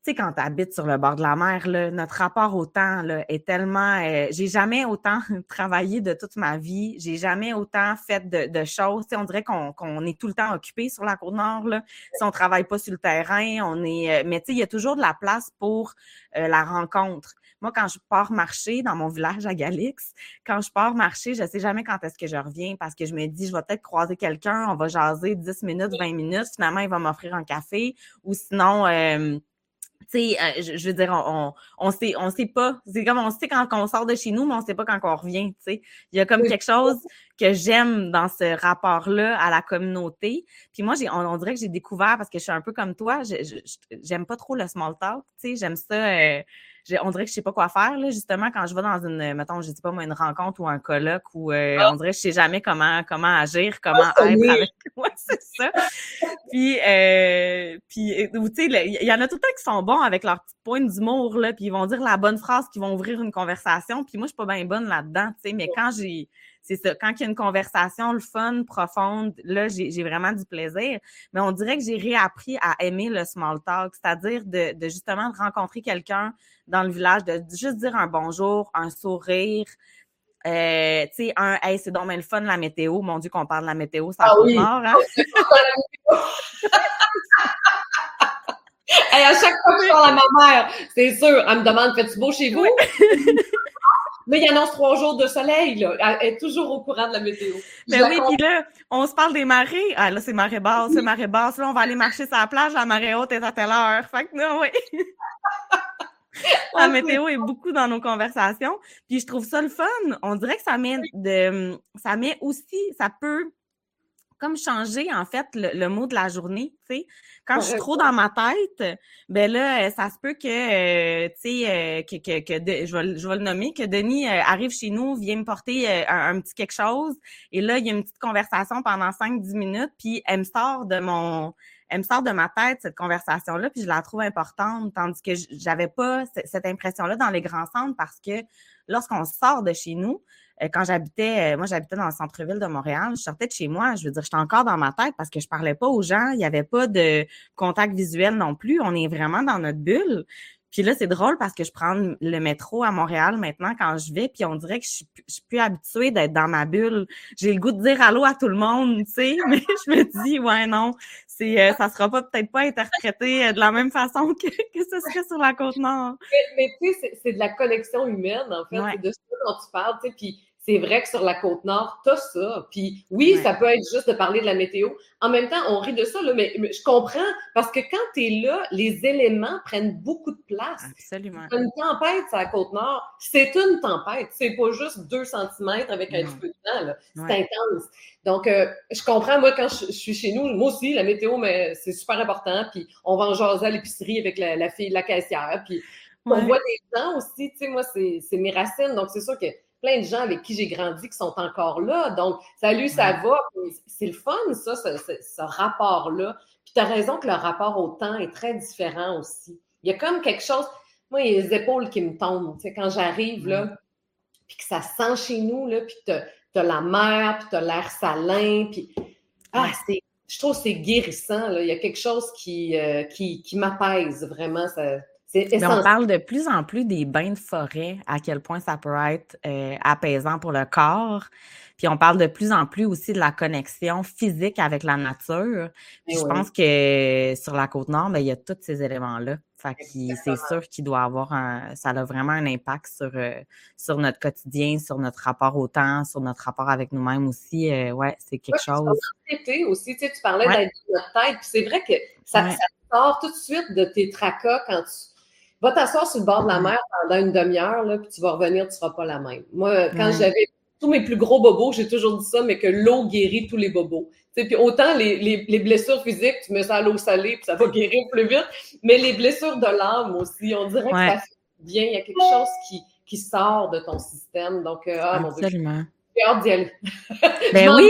sais, quand tu habites sur le bord de la mer, là, notre rapport au temps là, est tellement. Euh, j'ai jamais autant travaillé de toute ma vie. J'ai jamais autant fait de, de choses. sais, on dirait qu'on est tout le temps occupé sur la côte nord. Là. Si on travaille pas sur le terrain, on est. Euh, mais tu sais, il y a toujours de la place pour euh, la rencontre. Moi, quand je pars marcher dans mon village à Galix, quand je pars marcher, je sais jamais quand est-ce que je reviens parce que je me dis, je vais peut-être croiser quelqu'un, on va jaser 10 minutes, 20 minutes, finalement, il va m'offrir un café ou sinon, tu sais, euh, je, veux dire, on, on, sait, on sait pas. C'est comme on sait quand, on sort de chez nous, mais on sait pas quand on revient, tu sais. Il y a comme quelque chose que j'aime dans ce rapport-là à la communauté. Puis moi, j'ai, on, dirait que j'ai découvert, parce que je suis un peu comme toi, j'aime pas trop le small talk, tu sais. J'aime ça, euh, on dirait que je sais pas quoi faire, là, justement, quand je vais dans une, mettons, je sais pas moi, une rencontre ou un colloque où euh, ah. on dirait que je sais jamais comment, comment agir, comment ah, être avec moi, c'est ça. puis, euh, puis, tu sais, il y en a tout le temps qui sont bons avec leur petite pointe d'humour, là, puis ils vont dire la bonne phrase, qui vont ouvrir une conversation. Puis moi, je suis pas bien bonne là-dedans, tu sais, mais quand j'ai c'est ça. Quand il y a une conversation, le fun, profonde, là, j'ai vraiment du plaisir. Mais on dirait que j'ai réappris à aimer le small talk, c'est-à-dire de, de, justement rencontrer quelqu'un dans le village, de juste dire un bonjour, un sourire. Euh, tu sais, un Hey, c'est donc le fun la météo. Mon Dieu, qu'on parle de la météo, ça ah oui. mort, hein? hey, à chaque fois que je parle à ma mère, c'est sûr, elle me demande Fais-tu beau chez vous? Mais il annonce trois jours de soleil, là. Elle est toujours au courant de la météo. Mais ben oui, puis là, on se parle des marées. Ah, là, c'est marée basse, c'est marée basse. Là, on va aller marcher sur la plage, la marée haute est à telle heure. Fait que, non, oui. la météo est beaucoup dans nos conversations. Puis je trouve ça le fun. On dirait que ça met de, ça met aussi, ça peut comme changer, en fait, le, mot de la journée, tu sais. Quand je suis trop dans ma tête, ben là, ça se peut que, euh, tu sais, euh, que, que, que je, vais, je vais le nommer, que Denis euh, arrive chez nous, vient me porter un, petit quelque chose, et là, il y a une petite conversation pendant 5-10 minutes, puis elle me sort de mon, elle me sort de ma tête, cette conversation-là, puis je la trouve importante, tandis que j'avais pas cette impression-là dans les grands centres parce que lorsqu'on sort de chez nous, euh, quand j'habitais, euh, moi j'habitais dans le centre-ville de Montréal, je sortais de chez moi, je veux dire, j'étais encore dans ma tête parce que je parlais pas aux gens, il n'y avait pas de contact visuel non plus, on est vraiment dans notre bulle. Puis là, c'est drôle parce que je prends le métro à Montréal maintenant quand je vais, puis on dirait que je suis, je suis plus habituée d'être dans ma bulle. J'ai le goût de dire allô à tout le monde, tu sais, mais je me dis, ouais, non, c'est, euh, ça sera pas peut-être pas interprété de la même façon que, que ce serait sur la Côte-Nord. Mais, tu sais, c'est de la connexion humaine, en fait, c'est de ce dont tu parles, tu sais, puis c'est vrai que sur la côte nord, t'as ça. Puis oui, ça peut être juste de parler de la météo. En même temps, on rit de ça, là, mais, je comprends parce que quand tu es là, les éléments prennent beaucoup de place. Absolument. Une tempête sur la côte nord, c'est une tempête. C'est pas juste deux centimètres avec un petit peu de temps. C'est intense. Donc, euh, je comprends, moi, quand je, suis chez nous, moi aussi, la météo, mais c'est super important. Puis on va en jaser à l'épicerie avec la, fille de la caissière. Puis on voit des gens aussi, tu sais, moi, c'est mes racines. Donc, c'est sûr que plein de gens avec qui j'ai grandi qui sont encore là. Donc, salut, ça va. C'est le fun, ça, ce, rapport-là. Puis tu as raison que le rapport au temps est très différent aussi. Il y a comme quelque chose. Moi, il y a les épaules qui me tombent. Tu sais, quand j'arrive, là, puis que ça sent chez nous, là, puis tu as, la mer, puis tu as l'air salin, puis. Ah, c'est. Je trouve que c'est guérissant. Là. Il y a quelque chose qui, euh, qui, qui m'apaise vraiment. Ça, on parle de plus en plus des bains de forêt, à quel point ça peut être euh, apaisant pour le corps. Puis on parle de plus en plus aussi de la connexion physique avec la nature. Puis je pense que sur la côte nord, ben, il y a tous ces éléments-là. Fait c'est sûr qu'il doit avoir un, ça a vraiment un impact sur, euh, sur notre quotidien, sur notre rapport au temps, sur notre rapport avec nous-mêmes aussi. Euh, ouais, c'est quelque chose. aussi, tu, sais, tu parlais d'être dans notre tête. C'est vrai que ça, ça, sort tout de suite de tes tracas quand tu Va t'asseoir sur le bord de la mer pendant une demi-heure, puis tu vas revenir, tu ne seras pas la même. Moi, quand j'avais tous mes plus gros bobos, j'ai toujours dit ça, mais que l'eau guérit tous les bobos. Puis autant les, les, blessures physiques, tu mets ça à l'eau salée, puis ça va guérir plus vite, mais les blessures de l'âme aussi, on dirait que ça fait bien. Il y a quelque chose qui, qui sort de ton système. Donc, euh, ah, mon Dieu, j'ai hâte d'y aller. ben oui,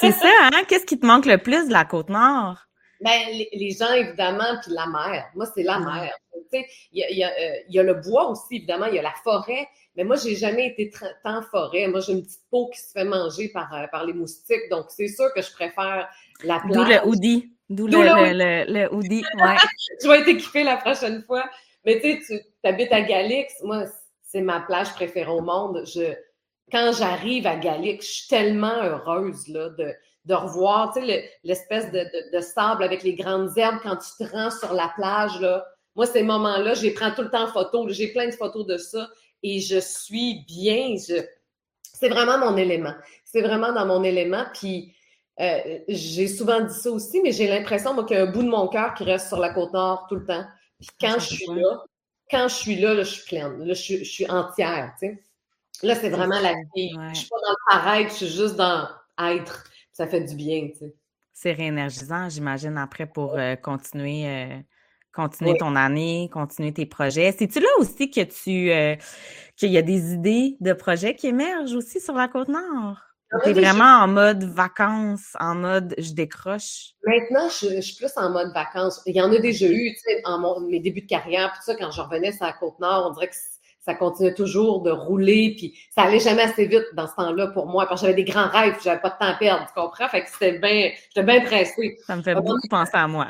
c'est ça, hein? Qu'est-ce qui te manque le plus de la Côte-Nord? Ben, les, gens, évidemment, puis la mer. Moi, c'est la mer. Il y a, euh, y, a, le bois aussi, évidemment, il y a la forêt. Mais moi, j'ai jamais été tant forêt. Moi, j'ai une petite peau qui se fait manger par, euh, par les moustiques. Donc, c'est sûr que je préfère la plage. D'où le hoodie. D'où le, le, le, hoodie. Ouais. je vais être équipée la prochaine fois. Mais tu sais, tu habites à Galix. Moi, c'est ma plage préférée au monde. Je, quand j'arrive à Galix, je suis tellement heureuse là, de, de revoir l'espèce de, de, sable avec les grandes herbes quand tu te rends sur la plage. Là. Moi, ces moments-là, je les prends tout le temps en photo. J'ai plein de photos de ça et je suis bien. Je... C'est vraiment mon élément. C'est vraiment dans mon élément. Puis, euh, j'ai souvent dit ça aussi, mais j'ai l'impression, moi, qu'il y a un bout de mon cœur qui reste sur la côte nord tout le temps. Puis quand je suis là, quand je suis là, là, je suis pleine. Là, je, je suis entière, tu sais. Là, c'est vraiment la vie. Je suis pas dans le pareil, je suis juste dans être ça fait du bien, tu sais. C'est réénergisant, j'imagine, après pour euh, continuer, euh, continuer ton année, continuer tes projets. C'est-tu là aussi que tu euh, qu'il y a des idées de projets qui émergent aussi sur la côte nord? Ah tu es vraiment en mode vacances, en mode je décroche? Maintenant, je, suis plus en mode vacances. Il y en a déjà eu, tu sais, en mes débuts de carrière, puis ça, quand je revenais sur la côte nord, on dirait que ça continuait toujours de rouler, puis ça allait jamais assez vite dans ce temps-là pour moi, parce que j'avais des grands rêves, j'avais pas de temps à perdre, tu comprends? Fait que c'était bien, j'étais bien pressée. Ça me fait beaucoup penser à moi.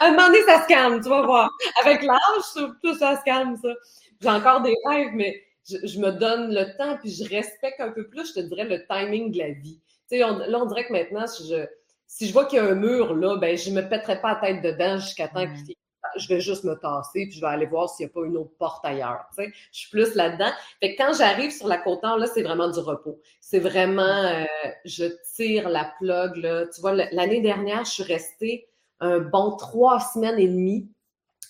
à un moment donné, ça se calme, tu vas voir. Avec l'âge, tout ça se calme, ça. J'ai encore des rêves, mais je, me donne le temps, puis je respecte un peu plus, je te dirais, le timing de la vie. Tu sais, là, on dirait que maintenant, si je, si je vois qu'il y a un mur, là, ben, je me pèterai pas la tête dedans jusqu'à temps mm. qu'il je vais juste me tasser, puis je vais aller voir s'il n'y a pas une autre porte ailleurs. Tu sais. Je suis plus là-dedans. Fait que quand j'arrive sur la côte nord, là, c'est vraiment du repos. C'est vraiment, euh, je tire la plug. Là. Tu vois, l'année dernière, je suis restée un bon trois semaines et demie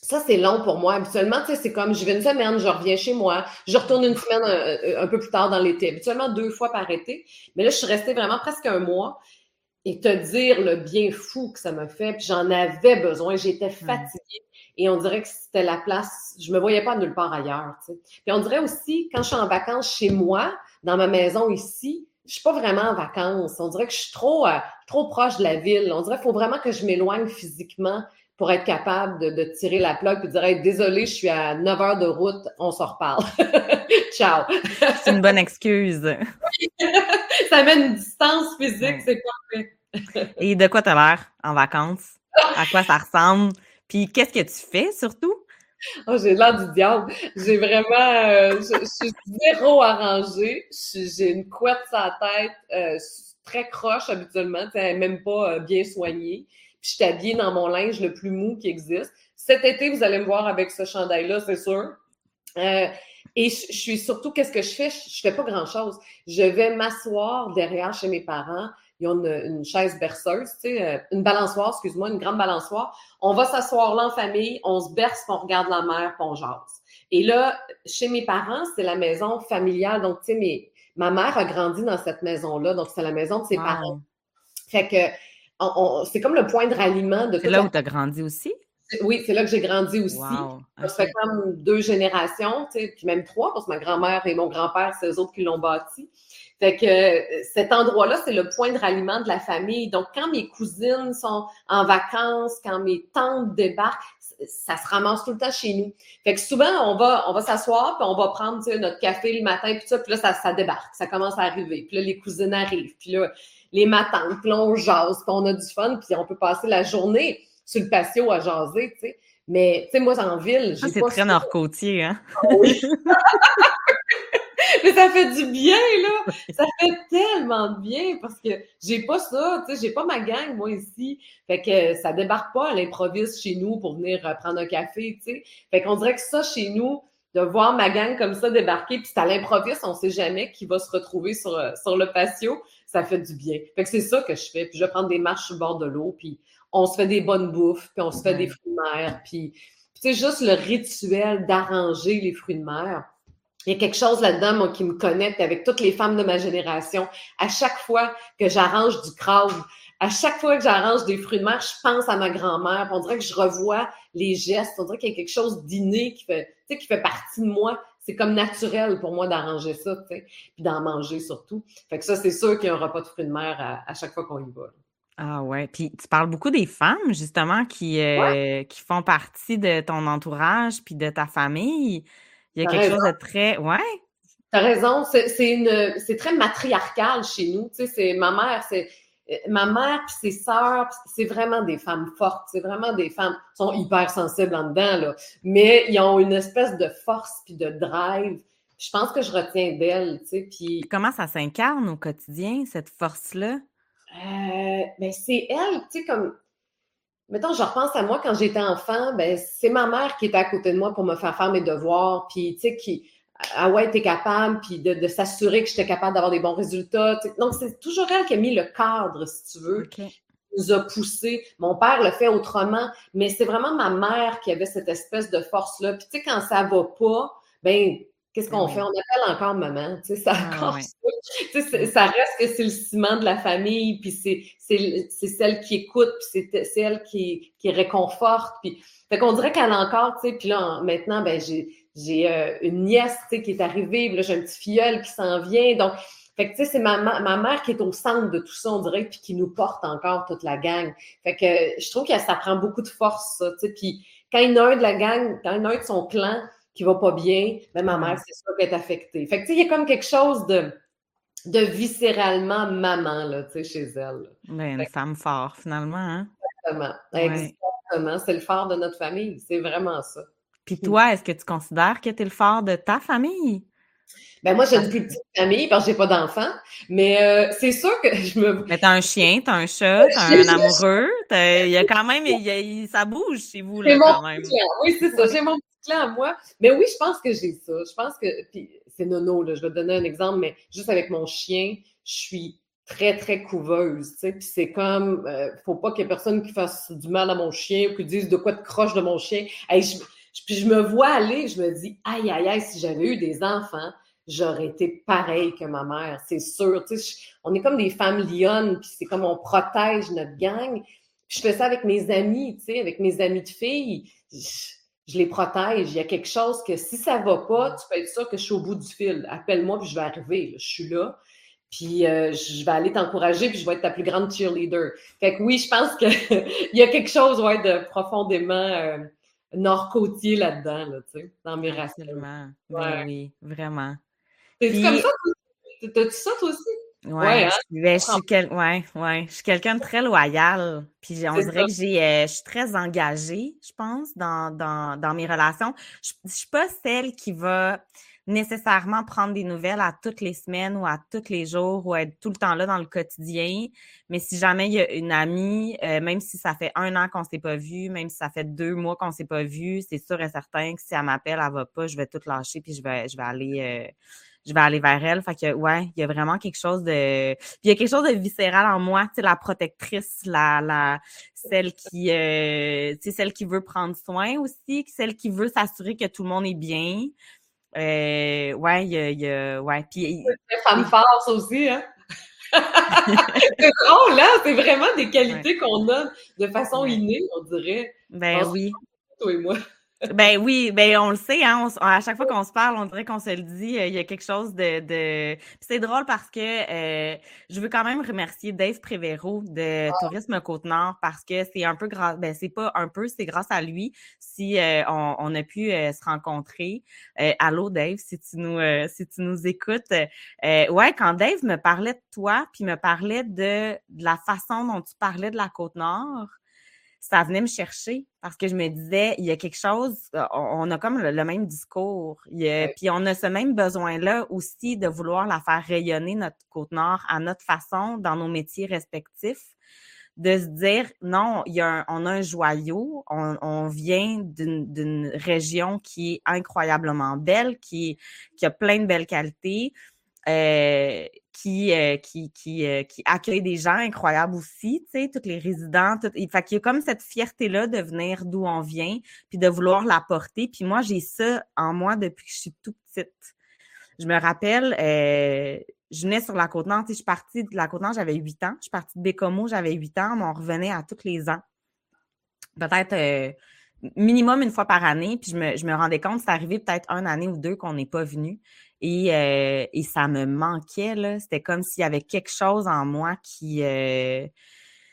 ça, c'est long pour moi. Habituellement, tu sais, c'est comme je vais une semaine, je reviens chez moi, je retourne une semaine un, peu plus tard dans l'été. Habituellement, deux fois par été. Mais là, je suis restée vraiment presque un mois. Et te dire le bien fou que ça m'a fait, puis j'en avais besoin, j'étais fatiguée. Et on dirait que c'était la place, je me voyais pas nulle part ailleurs. Tu sais. Puis on dirait aussi, quand je suis en vacances chez moi, dans ma maison ici, je suis pas vraiment en vacances. On dirait que je suis trop, euh, trop proche de la ville. On dirait qu'il faut vraiment que je m'éloigne physiquement pour être capable de, tirer la plug et de dire désolé, je suis à 9 heures de route, on s'en reparle. Ciao. c'est une bonne excuse. ça met une distance physique, c'est parfait. et de quoi tu as l'air en vacances? À quoi ça ressemble? Puis qu'est-ce que tu fais surtout? Oh, j'ai l'air du diable. J'ai vraiment, euh, je, suis zéro arrangée. J'ai une couette sur la tête, euh, très croche habituellement, même pas euh, bien soignée. Puis je suis habillée dans mon linge le plus mou qui existe. Cet été, vous allez me voir avec ce chandail-là, c'est sûr. et je, suis surtout, qu'est-ce que je fais? Je, je fais pas grand-chose. Je vais m'asseoir derrière chez mes parents ils ont une, chaise berceuse, tu sais, euh, une balançoire, excuse-moi, une grande balançoire. On va s'asseoir là en famille, on se berce, on regarde la mer, puis on jase. Et là, chez mes parents, c'est la maison familiale. Donc, tu sais, ma mère a grandi dans cette maison-là, donc c'est la maison de ses parents. Fait que c'est comme le point de ralliement de C'est là où tu as grandi aussi? Oui, c'est là que j'ai grandi aussi. Ça fait comme deux générations, tu sais, puis même trois, parce que ma grand-mère et mon grand-père, c'est eux autres qui l'ont bâti. Fait que euh, cet endroit-là, c'est le point de ralliement de la famille. Donc, quand mes cousines sont en vacances, quand mes tantes débarquent, ça se ramasse tout le temps chez nous. Fait que souvent, on va, on va s'asseoir, puis on va prendre notre café le matin, puis ça, puis là, ça, ça débarque, ça commence à arriver. Puis là, les cousines arrivent, puis là, les matantes, puis là, on jase, puis on a du fun, puis on peut passer la journée sur le patio à jaser, tu sais. Mais, tu sais, moi, en ville, j'ai ah, C'est très nord-côtier, hein? Oui. Mais ça fait du bien, là. Ça fait tellement de bien parce que j'ai pas ça, tu sais, j'ai pas ma gang, moi, ici. Fait que ça débarque pas à l'improviste chez nous pour venir euh, prendre un café, tu sais. Fait qu'on dirait que ça, chez nous, de voir ma gang comme ça débarquer, puis c'est à l'improviste, on sait jamais qui va se retrouver sur, euh, sur le patio, ça fait du bien. Fait que c'est ça que je fais. Puis je prendre des marches sur le bord de l'eau, puis on se fait des bonnes bouffes, puis on se fait des fruits de mer, puis c'est juste le rituel d'arranger les fruits de mer il y a quelque chose là-dedans, moi, qui me connecte avec toutes les femmes de ma génération. À chaque fois que j'arrange du crabe, à chaque fois que j'arrange des fruits de mer, je pense à ma grand-mère. On dirait que je revois les gestes. On dirait qu'il y a quelque chose d'inné qui fait, tu sais, qui fait partie de moi. C'est comme naturel pour moi d'arranger ça, tu sais, puis d'en manger surtout. Fait que ça, c'est sûr qu'il y a un repas de fruits de mer à, chaque fois qu'on y va. Ah ouais. Puis tu parles beaucoup des femmes, justement, qui, euh, qui font partie de ton entourage puis de ta famille. Il y a quelque chose de très. Ouais. T'as raison. C'est très matriarcal chez nous. Tu sais, c'est ma mère, c'est. Euh, ma mère puis ses sœurs, c'est vraiment des femmes fortes, c'est vraiment des femmes qui sont hyper sensibles en dedans, là. Mais ils ont une espèce de force puis de drive. Je pense que je retiens d'elles, tu sais. Puis... Comment ça s'incarne au quotidien, cette force-là? Euh, ben c'est elle, tu sais, comme mettons, je repense à moi quand j'étais enfant, ben, c'est ma mère qui était à côté de moi pour me faire faire mes devoirs, puis, tu sais, qui, ah ouais, t'es capable, puis de, s'assurer que j'étais capable d'avoir des bons résultats. Donc, c'est toujours elle qui a mis le cadre, si tu veux. Qui nous a poussé. Mon père le fait autrement, mais c'est vraiment ma mère qui avait cette espèce de force-là. Puis, tu sais, quand ça va pas, ben, Qu'est-ce qu'on fait? On appelle encore maman. Tu sais, ça, ah, ça reste que c'est le ciment de la famille, puis c'est celle qui écoute, puis c'est celle qui, qui réconforte. Puis, fait qu'on dirait qu'elle a encore, tu sais, puis là, maintenant, ben, j'ai euh, une nièce, tu sais, qui est arrivée, puis là, j'ai un petit filleul qui s'en vient. Donc, fait que, tu sais, c'est ma, ma mère qui est au centre de tout ça, on dirait, puis qui nous porte encore toute la gang. Fait que je trouve que ça prend beaucoup de force, ça, tu sais. Puis quand il y en a un de la gang, quand il y en a un de son clan, qui va pas bien, mais ma mère, c'est sûr qu'elle est affectée. Fait que, tu sais, il y a comme quelque chose de, de viscéralement maman, là, tu sais, chez elle. Ben, une femme forte, finalement, hein? Exactement. Exactement. C'est le phare de notre famille. C'est vraiment ça. Puis toi, est-ce que tu considères que tu es le phare de ta famille? Ben moi, j'ai une plus petite famille parce que j'ai pas d'enfants, mais euh, c'est sûr que je me. Mais t'as un chien, t'as un chat, t'as un amoureux, il y a quand même, il ça bouge chez vous là quand même. Oui, c'est ça. J'ai mon moi. Mais oui, je pense que j'ai ça. Je pense que, puis c'est nono, là, je vais te donner un exemple, mais juste avec mon chien, je suis très, très couveuse, tu sais, puis c'est comme, euh, faut pas qu'il y ait personne qui fasse du mal à mon chien ou qui dise de quoi de croche de mon chien. je, puis je me vois aller, je me dis, aïe, aïe, aïe, si j'avais eu des enfants, j'aurais été pareil que ma mère, c'est sûr. Tu sais, on est comme des femmes lionnes, puis c'est comme on protège notre gang. je fais ça avec mes amis, tu sais, avec mes amis de filles. Les protège. Il y a quelque chose que si ça va pas, tu peux être sûr que je suis au bout du fil. Appelle-moi, puis je vais arriver. Je suis là. Puis euh, je vais aller t'encourager, puis je vais être ta plus grande cheerleader. Fait que oui, je pense qu'il y a quelque chose ouais, de profondément euh, nord-côtier là-dedans, là, tu sais, dans mes racines. Ben oui, vraiment. T'es-tu comme ça? T'as-tu ça, toi aussi? Ouais, hein? ben, je, suis quel... ouais, ouais. je suis quelqu'un de très loyal. Puis on dirait que j'ai, euh, je suis très engagée, je pense, dans, dans, dans mes relations. Je, je suis pas celle qui va nécessairement prendre des nouvelles à toutes les semaines ou à tous les jours ou être tout le temps là dans le quotidien. Mais si jamais il y a une amie, euh, même si ça fait un an qu'on s'est pas vu, même si ça fait deux mois qu'on s'est pas vu, c'est sûr et certain que si elle m'appelle, elle va pas, je vais tout lâcher puis je vais, je vais aller. Euh, je vais aller vers elle. Fait que, ouais, il y a vraiment quelque chose de. Puis il y a quelque chose de viscéral en moi, tu sais, la protectrice, la, la, celle qui, euh, tu sais, celle qui veut prendre soin aussi, celle qui veut s'assurer que tout le monde est bien. Euh, ouais, il y a, y a, ouais. Puis. Femme force aussi, hein? c'est drôle, là, c'est vraiment des qualités qu'on a de façon innée, on dirait. Ben oui. Toi et moi. Ben oui, ben on le sait, hein, à chaque fois qu'on se parle, on dirait qu'on se le dit, euh, il y a quelque chose de... de... C'est drôle parce que euh, je veux quand même remercier Dave Prévéro de ah. Tourisme Côte-Nord parce que c'est un peu grâce, ben c'est pas un peu, c'est grâce à lui si euh, on, on, a pu se rencontrer. allô Dave, si tu nous, si tu nous écoutes. ouais, quand Dave me parlait de toi, puis me parlait de, de la façon dont tu parlais de la Côte-Nord, ça venait me chercher parce que je me disais, il y a quelque chose, euh, on a comme le, même discours. Puis on a ce même besoin-là aussi de vouloir la faire rayonner, notre Côte-Nord, à notre façon, dans nos métiers respectifs de se dire non, il y a on a un joyau, on, vient d'une région qui est incroyablement belle, qui, qui a plein de belles qualités. Euh, qui, euh, qui, qui, euh, qui accueille des gens incroyables aussi, tu sais, toutes les résidents. Tout, fait qu'il y a comme cette fierté-là de venir d'où on vient, puis de vouloir l'apporter. Puis moi, j'ai ça en moi depuis que je suis toute petite. Je me rappelle, euh, je venais sur la Côte-Nord, je suis partie de la Côte-Nord, j'avais 8 ans. Je suis partie de Bécomo, j'avais 8 ans, mais on revenait à tous les ans. Peut-être minimum une fois par année, puis je me, je me rendais compte, c'est arrivé peut-être une année ou deux qu'on n'est pas venu. Et, euh, et ça me manquait, là. C'était comme s'il y avait quelque chose en moi qui. Euh,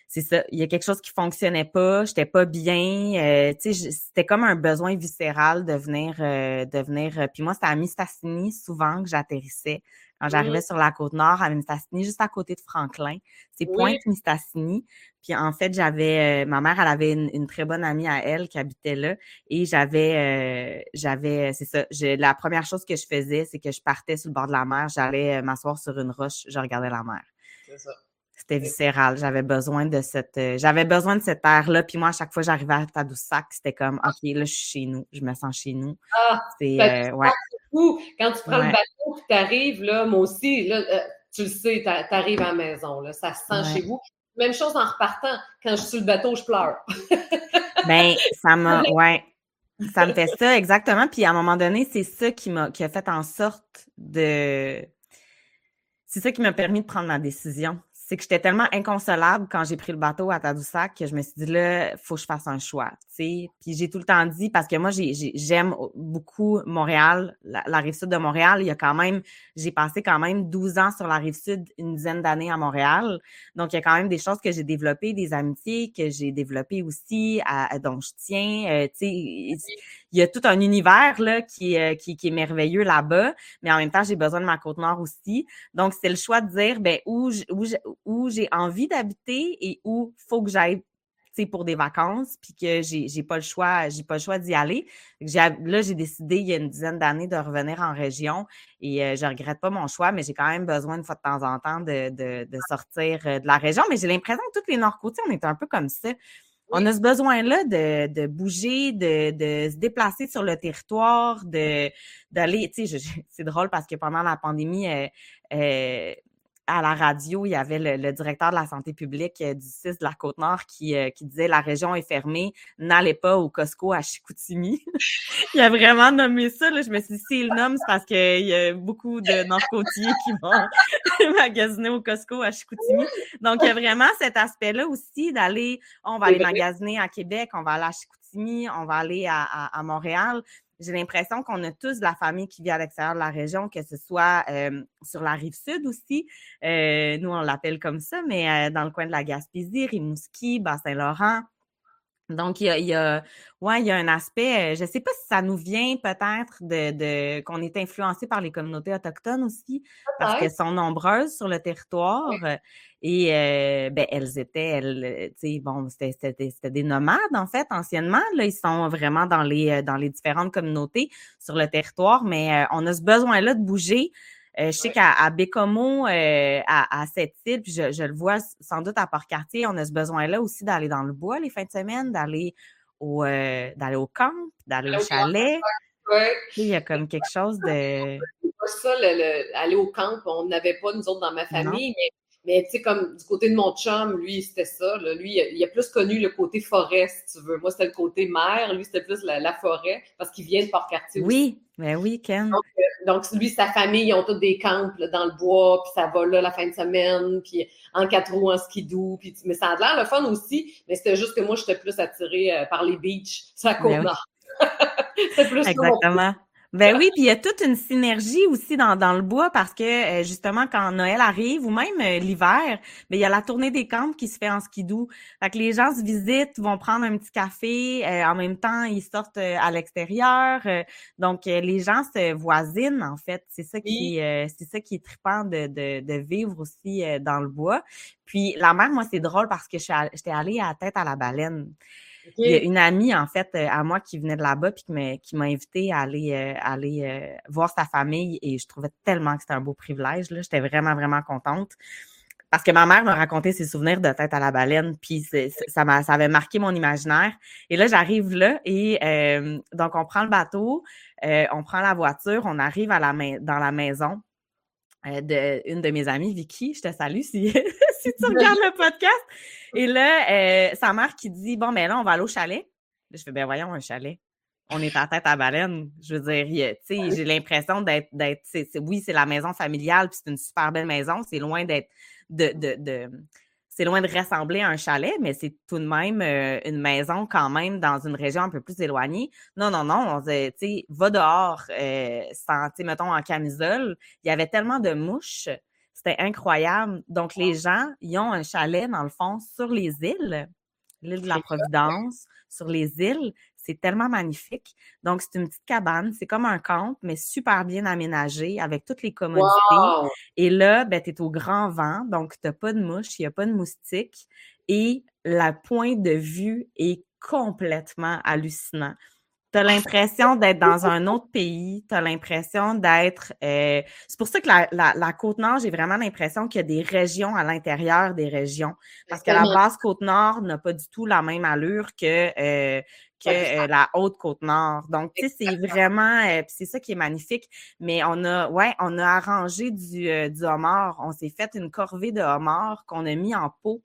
c'est ça, il y a quelque chose qui fonctionnait pas, j'étais pas bien, euh, tu sais, c'était comme un besoin viscéral de venir, de venir. puis moi, c'était à Mistassini souvent que j'atterrissais quand j'arrivais sur la côte nord à Mistassini, juste à côté de Franklin. C'est Pointe-Mistassini. Puis en fait, j'avais, euh, ma mère, elle avait une, très bonne amie à elle qui habitait là. Et j'avais, euh, j'avais, c'est ça, la première chose que je faisais, c'est que je partais sur le bord de la mer, j'allais euh, m'asseoir sur une roche, je regardais la mer. C'est ça. C'était viscéral. J'avais besoin de cette, j'avais besoin de cette air-là. Puis moi, à chaque fois que j'arrivais à Tadoussac, c'était comme, OK, là, je suis chez nous. Je me sens chez nous. Ah, c'est, ouais. Quand tu prends le bateau et tu arrives, là, moi aussi, là, tu le sais, tu arrives à la maison, là, ça se sent chez vous. Même chose en repartant. Quand je suis sur le bateau, je pleure. ben, ça m'a. Ouais. Ça me fait ça, exactement. Puis à un moment donné, c'est ça qui m'a qui a fait en sorte de. C'est ça qui m'a permis de prendre ma décision c'est que j'étais tellement inconsolable quand j'ai pris le bateau à Tadoussac que je me suis dit là, faut que je fasse un choix, tu sais. Puis j'ai tout le temps dit parce que moi j'aime beaucoup Montréal, la, rive sud de Montréal. Il y a quand même, j'ai passé quand même 12 ans sur la rive sud, une dizaine d'années à Montréal. Donc il y a quand même des choses que j'ai développées, des amitiés que j'ai développées aussi, à, dont je tiens. Euh, il y a tout un univers là qui, euh, qui, qui est merveilleux là-bas, mais en même temps j'ai besoin de ma côte nord aussi. Donc c'est le choix de dire ben où où où j'ai envie d'habiter et où faut que j'aille pour des vacances, puis que j'ai, j'ai pas le choix, j'ai pas le choix d'y aller. là, j'ai décidé il y a une dizaine d'années de revenir en région et euh, je regrette pas mon choix, mais j'ai quand même besoin une fois de temps en temps de, de, de sortir euh, de la région. Mais j'ai l'impression que tous les Nord-Côtiers, on est un peu comme ça. On a ce besoin-là de, de bouger, de, de se déplacer sur le territoire, de d'aller, tu sais, c'est drôle parce que pendant la pandémie, euh, à la radio, il y avait le, directeur de la santé publique du 6 de la Côte-Nord qui, qui disait la région est fermée, n'allez pas au Costco à Chicoutimi. il a vraiment nommé ça. Là. Je me suis dit, s'il le nomme, c'est parce qu'il y a beaucoup de nord-côtiers qui vont magasiner au Costco à Chicoutimi. Donc, il y a vraiment cet aspect-là aussi d'aller, on va aller magasiner à Québec, on va aller à Chicoutimi, on va aller à Montréal j'ai l'impression qu'on a tous de la famille qui vit à l'extérieur de la région, que ce soit euh, sur la rive sud aussi. Euh, nous, on l'appelle comme ça, mais euh, dans le coin de la Gaspésie, Rimouski, Bas-Saint-Laurent. Donc, il y a, il y a, ouais, il y a un aspect, je ne sais pas si ça nous vient peut-être de, de qu'on est influencé par les communautés autochtones aussi, parce qu'elles sont nombreuses sur le territoire. Et euh, ben, elles étaient, elles, tu sais, bon, c'était des nomades, en fait, anciennement. Là, ils sont vraiment dans les, euh, dans les différentes communautés sur le territoire, mais euh, on a ce besoin-là de bouger. Je sais qu'à à Bécomo, à, à cette île, puis je, je, le vois sans doute à Port-Cartier, on a ce besoin-là aussi d'aller dans le bois les fins de semaine, d'aller au, d'aller au camp, d'aller au chalet. Ouais. Il y a comme quelque chose de. Ça, le, aller au camp, on n'avait pas, nous autres, dans ma famille, mais mais tu sais, comme du côté de mon chum, lui, c'était ça. Lui, il a plus connu le côté forêt, si tu veux. Moi, c'était le côté mer. Lui, c'était plus la, forêt parce qu'il vient de Port-Cartier Oui, mais ben oui, Ken. Euh, donc, lui, sa famille, ils ont tous des camps dans le bois, puis ça va là la fin de semaine, puis en quatre roues, en skidoo. Puis, mais ça a l'air le fun aussi, mais c'était juste que moi, j'étais plus attirée euh, par les beaches, ça côte ben c'est plus Exactement. Ben oui, puis il y a toute une synergie aussi dans, dans le bois parce que euh, justement quand Noël arrive ou même euh, l'hiver, ben il y a la tournée des camps qui se fait en skidoo. Fait que les gens se visitent, vont prendre un petit café, euh, en même temps ils sortent à l'extérieur. donc les gens se voisinent en fait. C'est ça qui c'est ça qui est trippant de, de, de vivre aussi dans le bois. Puis la mer, moi c'est drôle parce que j'étais allée à la tête à la baleine. Il y a une amie, en fait, euh, à moi qui venait de là-bas puis qui m'a invité à aller, euh, aller euh, voir sa famille et je trouvais tellement que c'était un beau privilège. J'étais vraiment, vraiment contente. Parce que ma mère m'a raconté ses souvenirs de tête à la baleine, puis ça, m'a, ça avait marqué mon imaginaire. Et là, j'arrive là et donc on prend le bateau, on prend la voiture, on arrive à la dans la maison de une de mes amies, Vicky. Je te salue si, si tu regardes le podcast. Et là, euh, sa mère qui dit Bon, mais ben là, on va aller au chalet. je fais Ben voyons, un chalet. On est à tête à baleine. Je veux dire, tu sais, j'ai l'impression d'être. d'être oui, c'est la maison familiale, puis c'est une super belle maison. C'est loin d'être. de, de, de c'est loin de ressembler à un chalet, mais c'est tout de même euh, une maison quand même dans une région un peu plus éloignée. Non, non, non, tu sais, va dehors, euh, sans, mettons, en camisole. Il y avait tellement de mouches c'était incroyable. Donc, les gens, ils ont un chalet, dans le fond, sur les îles, l'île de la Providence, sur les îles. C'est tellement magnifique. Donc, c'est une petite cabane. C'est comme un camp, mais super bien aménagé avec toutes les commodités. Et là, ben, tu es au grand vent, donc tu n'as pas de mouches, il n'y a pas de moustiques. Et la pointe de vue est complètement hallucinant. Tu as l'impression d'être dans un autre pays, tu as l'impression d'être... Euh, c'est pour ça que la, la, Côte-Nord, j'ai vraiment l'impression qu'il y a des régions à l'intérieur des régions. Parce que la basse Côte-Nord n'a pas du tout la même allure que, euh, que euh, la haute Côte-Nord. Donc, tu sais, c'est vraiment... c'est ça qui est magnifique. Mais on a, ouais, on a arrangé du, du homard. On s'est fait une corvée de homard qu'on a mis en pot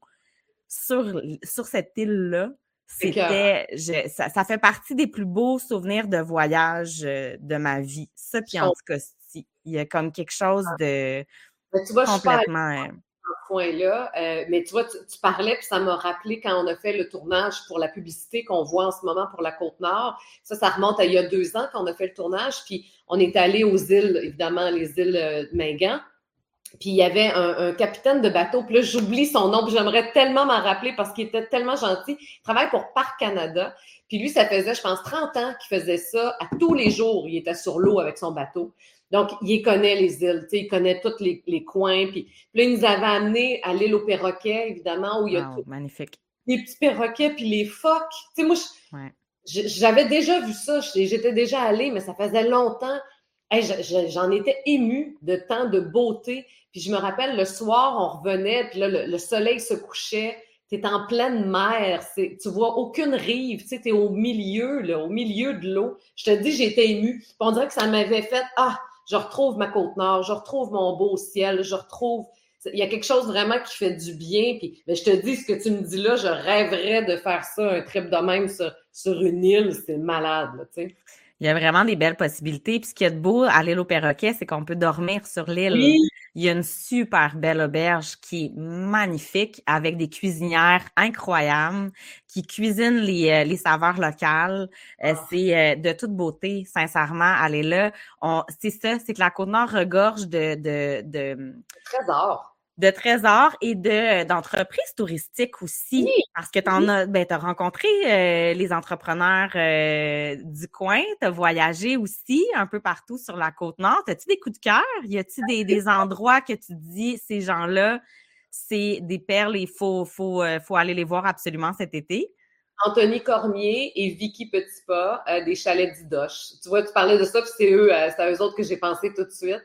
sur, sur cette île-là. C'était, ça, fait partie des plus beaux souvenirs de voyage euh, de ma vie. Ça, puis en tout cas, il y a comme quelque chose ah. de tu vois, complètement. point-là, euh, mais tu vois, tu, parlais, puis ça m'a rappelé quand on a fait le tournage pour la publicité qu'on voit en ce moment pour la Côte-Nord. Ça, ça remonte à il y a deux ans qu'on a fait le tournage, puis on est allé aux îles, évidemment, les îles euh, Mingan. Puis il y avait un, capitaine de bateau, puis là, j'oublie son nom, puis j'aimerais tellement m'en rappeler parce qu'il était tellement gentil. Il travaille pour Parc Canada. Puis lui, ça faisait, je pense, 30 ans qu'il faisait ça à tous les jours. Il était sur l'eau avec son bateau. Donc, il connaît les îles, il connaît tous les, coins. Puis, là, il nous avait amenés à l'île aux perroquets, évidemment, où il y a magnifique. les petits perroquets, puis les phoques. Tu sais, moi, j'avais déjà vu ça. J'étais déjà allée, mais ça faisait longtemps. J'en étais émue de tant de beauté. Puis je me rappelle, le soir, on revenait, puis là, le, soleil se couchait. Tu es en pleine mer, tu vois aucune rive, tu es au milieu, là, au milieu de l'eau. Je te dis, j'étais émue. Puis on dirait que ça m'avait fait, ah, je retrouve ma côte nord, je retrouve mon beau ciel, je retrouve il y a quelque chose vraiment qui fait du bien. Puis, mais je te dis, ce que tu me dis là, je rêverais de faire ça, un trip de même sur, sur une île. C'est malade, tu sais. Il y a vraiment des belles possibilités. Puis ce qui est beau à l'île au perroquet, c'est qu'on peut dormir sur l'île. Il y a une super belle auberge qui est magnifique avec des cuisinières incroyables qui cuisinent les, euh, les saveurs locales. Euh, ah. C'est euh, de toute beauté, sincèrement, aller là. C'est ça, c'est que la Côte-Nord regorge de, de, de... Trésors de trésors et de d'entreprises touristiques aussi. Parce que tu as, ben, as rencontré euh, les entrepreneurs euh, du coin, tu as voyagé aussi un peu partout sur la côte nord. As-tu des coups de cœur? Y a-t-il des, des endroits que tu dis, ces gens-là, c'est des perles et il faut, faut, euh, faut aller les voir absolument cet été? Anthony Cormier et Vicky Petitpas des chalets d'Idoche. Tu vois, tu parlais de ça, puis c'est eux, c'est à eux autres que j'ai pensé tout de suite.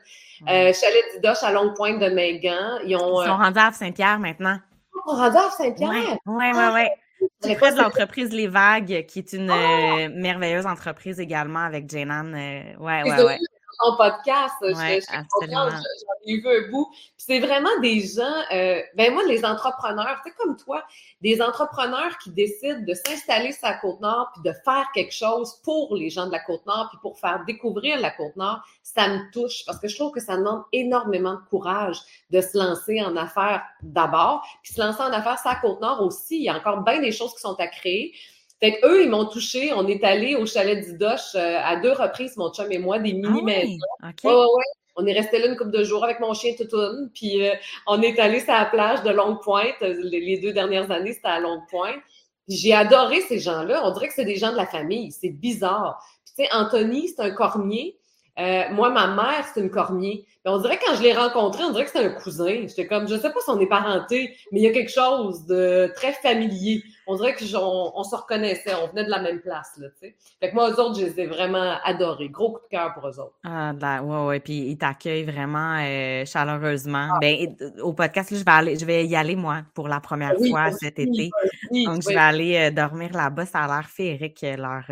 Euh, Chalet d'Idoche à Longue Pointe de Megan. Ils, ont, ils sont euh, rendus à Saint-Pierre maintenant. Ils sont rendus à Saint-Pierre? Oui, oui, oui. C'est près de l'entreprise Les Vagues, qui est une ah! euh, merveilleuse entreprise également avec Janan. Euh, ouais, ouais, ouais ton podcast. Ouais, j'en ai vu un bout. c'est vraiment des gens, euh, ben moi, les entrepreneurs, c'est comme toi, des entrepreneurs qui décident de s'installer sur la Côte-Nord puis de faire quelque chose pour les gens de la Côte-Nord puis pour faire découvrir la Côte-Nord, ça me touche parce que je trouve que ça demande énormément de courage de se lancer en affaires d'abord, puis se lancer en affaires sur la Côte-Nord aussi. Il y a encore bien des choses qui sont à créer. Fait eux, ils m'ont touché. On est allé au chalet d'Idoche euh, à deux reprises, mon chum et moi, des mini-maisons. Ah ouais, On est resté là une couple de jours avec mon chien Toutoune. Puis euh, on est allé sur la plage de Longue Pointe. Les deux dernières années, c'était à Longue Pointe. J'ai adoré ces gens-là. On dirait que c'est des gens de la famille. C'est bizarre. Puis tu sais, Anthony, c'est un cormier. Euh, moi, ma mère, c'est une cormier. Mais on dirait que quand je l'ai rencontré, on dirait que c'était un cousin. J'étais comme, je sais pas si on est parenté, mais il y a quelque chose de très familier. On dirait que on, se reconnaissait, on venait de la même place, là, tu sais. Fait que moi, eux autres, je les ai vraiment adorés. Gros coup de cœur pour eux autres. Ah, ouais, ouais. Puis ils t'accueillent vraiment euh, chaleureusement. Ah. Ben, au podcast, là, je vais aller, je vais y aller, moi, pour la première fois cet été. Donc, je vais aller euh, dormir là-bas. Ça a l'air féerique, leur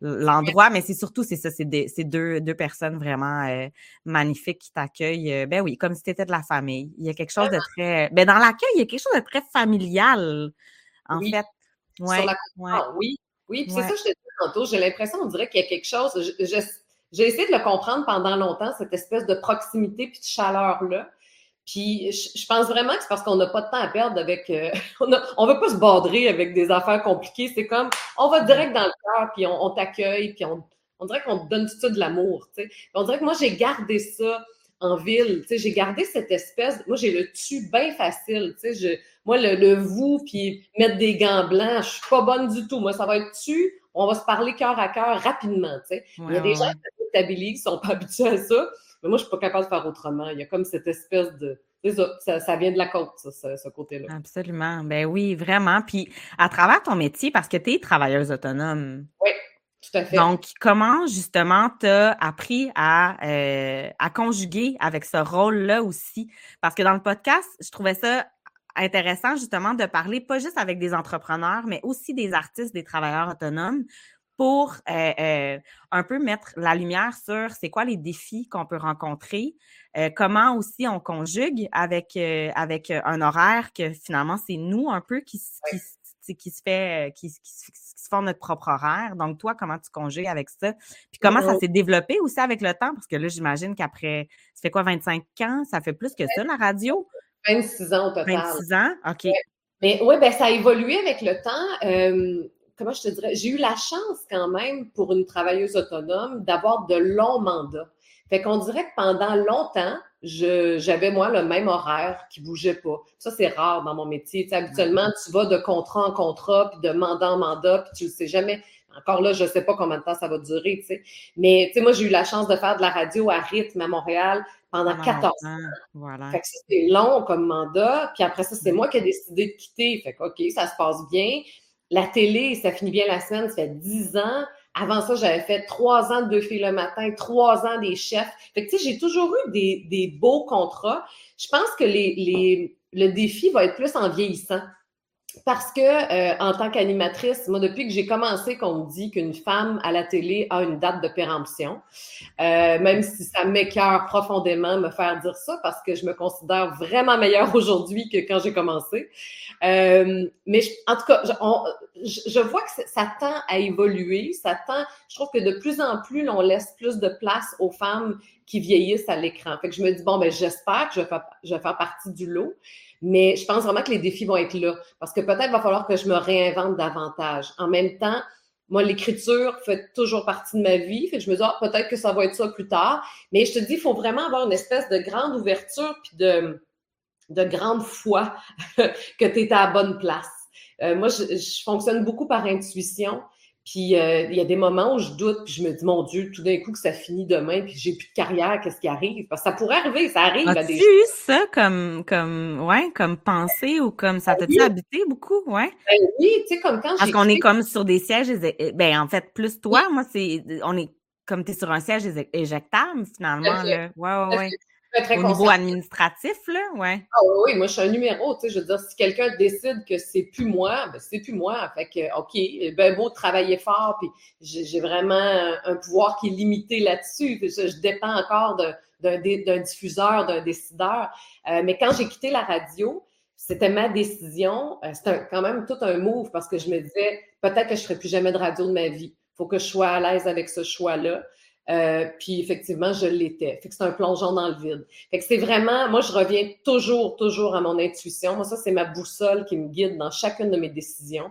l'endroit, mais c'est surtout, c'est ça, c'est deux, deux personnes vraiment euh, magnifiques qui t'accueillent. Euh, ben oui, comme si tu étais de la famille. Il y a quelque chose de très. Ben dans l'accueil, il y a quelque chose de très familial, en fait. Ouais, oui, oui. Puis c'est ça, je te dis tantôt, j'ai l'impression, on dirait qu'il y a quelque chose. j'ai essayé de le comprendre pendant longtemps, cette espèce de proximité puis de chaleur-là. Puis je, pense vraiment que c'est parce qu'on n'a pas de temps à perdre avec. Euh, on ne veut pas se bordrer avec des affaires compliquées. C'est comme on va direct dans le cœur, puis on, t'accueille, puis on, on dirait qu'on te donne tout ça de l'amour. On dirait que moi, j'ai gardé ça en ville. J'ai gardé cette espèce. Moi, j'ai le tu bien facile. Je, moi, le, le vous, puis mettre des gants blancs, je suis pas bonne du tout. Moi, ça va être tu. On va se parler cœur à cœur rapidement. Il y a des gens qui sont pas habitués à ça. Mais moi, je suis pas capable de faire autrement. Il y a comme cette espèce de. Ça, ça, vient de la côte, ça, ce, côté-là. Absolument. Ben oui, vraiment. Puis à travers ton métier, parce que tu es travailleuse autonome. Oui, tout à fait. Donc, comment justement tu as appris à, euh, à conjuguer avec ce rôle-là aussi? Parce que dans le podcast, je trouvais ça intéressant justement de parler pas juste avec des entrepreneurs, mais aussi des artistes, des travailleurs autonomes pour euh, euh, un peu mettre la lumière sur c'est quoi les défis qu'on peut rencontrer, euh, comment aussi on conjugue avec, avec un horaire que finalement c'est nous un peu qui, qui, qui se fait, qui, qui, se font notre propre horaire. Donc, toi, comment tu conjugues avec ça? Puis comment ça s'est développé aussi avec le temps? Parce que là, j'imagine qu'après, ça fait quoi, 25 ans? Ça fait plus que ça, la radio? 26 ans au total. 26 ans? OK. Mais oui, ben, ça a évolué avec le temps comment je te dirais, j'ai eu la chance quand même pour une travailleuse autonome d'avoir de longs mandats. Fait qu'on dirait que pendant longtemps, j'avais moi le même horaire qui bougeait pas. Ça, c'est rare dans mon métier. habituellement, tu vas de contrat en contrat, puis de mandat en mandat, puis tu le sais jamais. Encore là, je sais pas combien de temps ça va durer, tu sais. Mais, tu sais, moi, j'ai eu la chance de faire de la radio à rythme à Montréal pendant 14 ans. Voilà. Fait que c'était long comme mandat. Puis après ça, c'est moi qui ai décidé de quitter. Fait que, OK, ça se passe bien la télé, ça finit bien la semaine, ça fait dix ans. Avant ça, j'avais fait trois ans de deux filles le matin, trois ans des chefs. Fait que, tu sais, j'ai toujours eu des, des, beaux contrats. Je pense que les, les, le défi va être plus en vieillissant. Parce que euh, en tant qu'animatrice, moi, depuis que j'ai commencé, qu'on me dit qu'une femme à la télé a une date de péremption, euh, même si ça m'écœure profondément me faire dire ça, parce que je me considère vraiment meilleure aujourd'hui que quand j'ai commencé. Euh, mais en tout cas, je, je, vois que ça tend à évoluer, ça tend, je trouve que de plus en plus, on laisse plus de place aux femmes qui vieillissent à l'écran. Fait que je me dis, bon, ben j'espère que je vais, faire, je vais faire partie du lot. Mais je pense vraiment que les défis vont être là parce que peut-être va falloir que je me réinvente davantage. En même temps, moi, l'écriture fait toujours partie de ma vie. Fait que je me dis, ah, peut-être que ça va être ça plus tard. Mais je te dis, il faut vraiment avoir une espèce de grande ouverture puis de, de grande foi que tu es à la bonne place. Euh, moi, je, je, fonctionne beaucoup par intuition. Puis euh, il y a des moments où je doute, puis je me dis, mon Dieu, tout d'un coup que ça finit demain, puis j'ai plus de carrière, qu'est-ce qui arrive? Parce que ça pourrait arriver, ça arrive à des eu ça comme, comme, ouais, comme pensée ou comme ça t'a-tu habité beaucoup, ouais? Ben oui, tu sais, comme quand Parce qu'on est comme sur des sièges, ben en fait, plus toi, moi, c'est, on est comme tu es sur un siège éjectable, finalement, là. Ouais, ouais, ouais. Au niveau administratif, là, ouais. Ah oui, moi, je suis un numéro, tu sais, je veux dire, si quelqu'un décide que c'est plus moi, ben c'est plus moi. Fait que, OK, ben beau travailler fort, puis j'ai vraiment un pouvoir qui est limité là-dessus. Je, je, dépends encore d'un diffuseur, d'un décideur. Euh, mais quand j'ai quitté la radio, c'était ma décision. Euh, c'était quand même tout un move parce que je me disais, peut-être que je ne ferai plus jamais de radio de ma vie. Il faut que je sois à l'aise avec ce choix-là. Euh, puis effectivement, je l'étais. Fait que c'est un plongeon dans le vide. Fait que c'est vraiment, moi, je reviens toujours, toujours à mon intuition. Moi, ça, c'est ma boussole qui me guide dans chacune de mes décisions.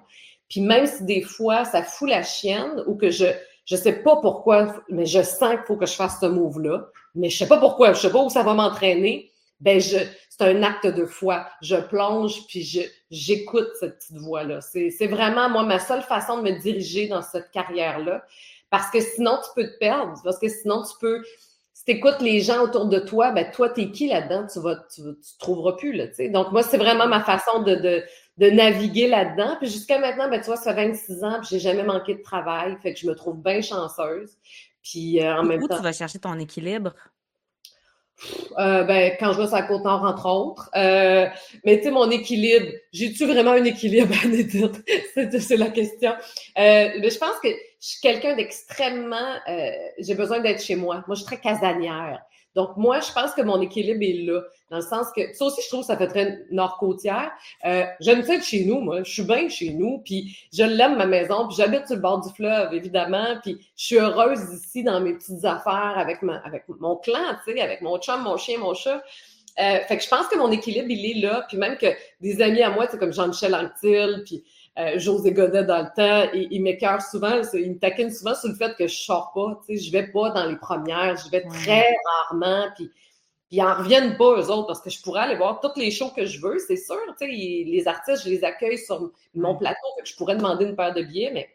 Puis même si des fois, ça fout la chienne ou que je je sais pas pourquoi, mais je sens qu'il faut que je fasse ce move-là, mais je sais pas pourquoi, je sais pas où ça va m'entraîner, ben je c'est un acte de foi. Je plonge puis je j'écoute cette petite voix-là. C'est, c'est vraiment, moi, ma seule façon de me diriger dans cette carrière-là. Parce que sinon, tu peux te perdre. Parce que sinon, tu peux. Si tu écoutes les gens autour de toi, ben toi, t'es qui là-dedans? Tu vas, tu, tu trouveras plus, là, tu sais. Donc, moi, c'est vraiment ma façon de, de, de naviguer là-dedans. Puis jusqu'à maintenant, ben, tu vois, ça fait 26 ans, puis j'ai jamais manqué de travail. Fait que je me trouve bien chanceuse. Puis euh, en même temps. tu vas chercher ton équilibre? Euh, ben, quand je vais sur la côte nord, entre autres. Euh, mais tu sais, mon équilibre, j'ai-tu vraiment un équilibre, c'est la question. Euh, mais je pense que je suis quelqu'un d'extrêmement... Euh, j'ai besoin d'être chez moi. Moi, je suis très casanière. Donc, moi, je pense que mon équilibre est là, dans le sens que, ça aussi, je trouve que ça fait très nord-côtière. Euh, j'aime ça être chez nous, moi. Je suis bien chez nous, puis je l'aime, ma maison, puis j'habite sur le bord du fleuve, évidemment, puis je suis heureuse ici dans mes petites affaires avec, avec mon clan, tu sais, avec mon chum, mon chien, mon chat. Euh, fait que je pense que mon équilibre, il est là, puis même que des amis à moi, sais, comme Jean-Michel Anctil, puis José Godet dans le temps, il, il m'écœure souvent, il me taquine souvent sur le fait que je sors pas, tu sais, je vais pas dans les premières, je vais très rarement, puis, ils en reviennent pas eux autres parce que je pourrais aller voir toutes les shows que je veux, c'est sûr, tu sais, les artistes, je les accueille sur mon plateau, fait que je pourrais demander une paire de billets, mais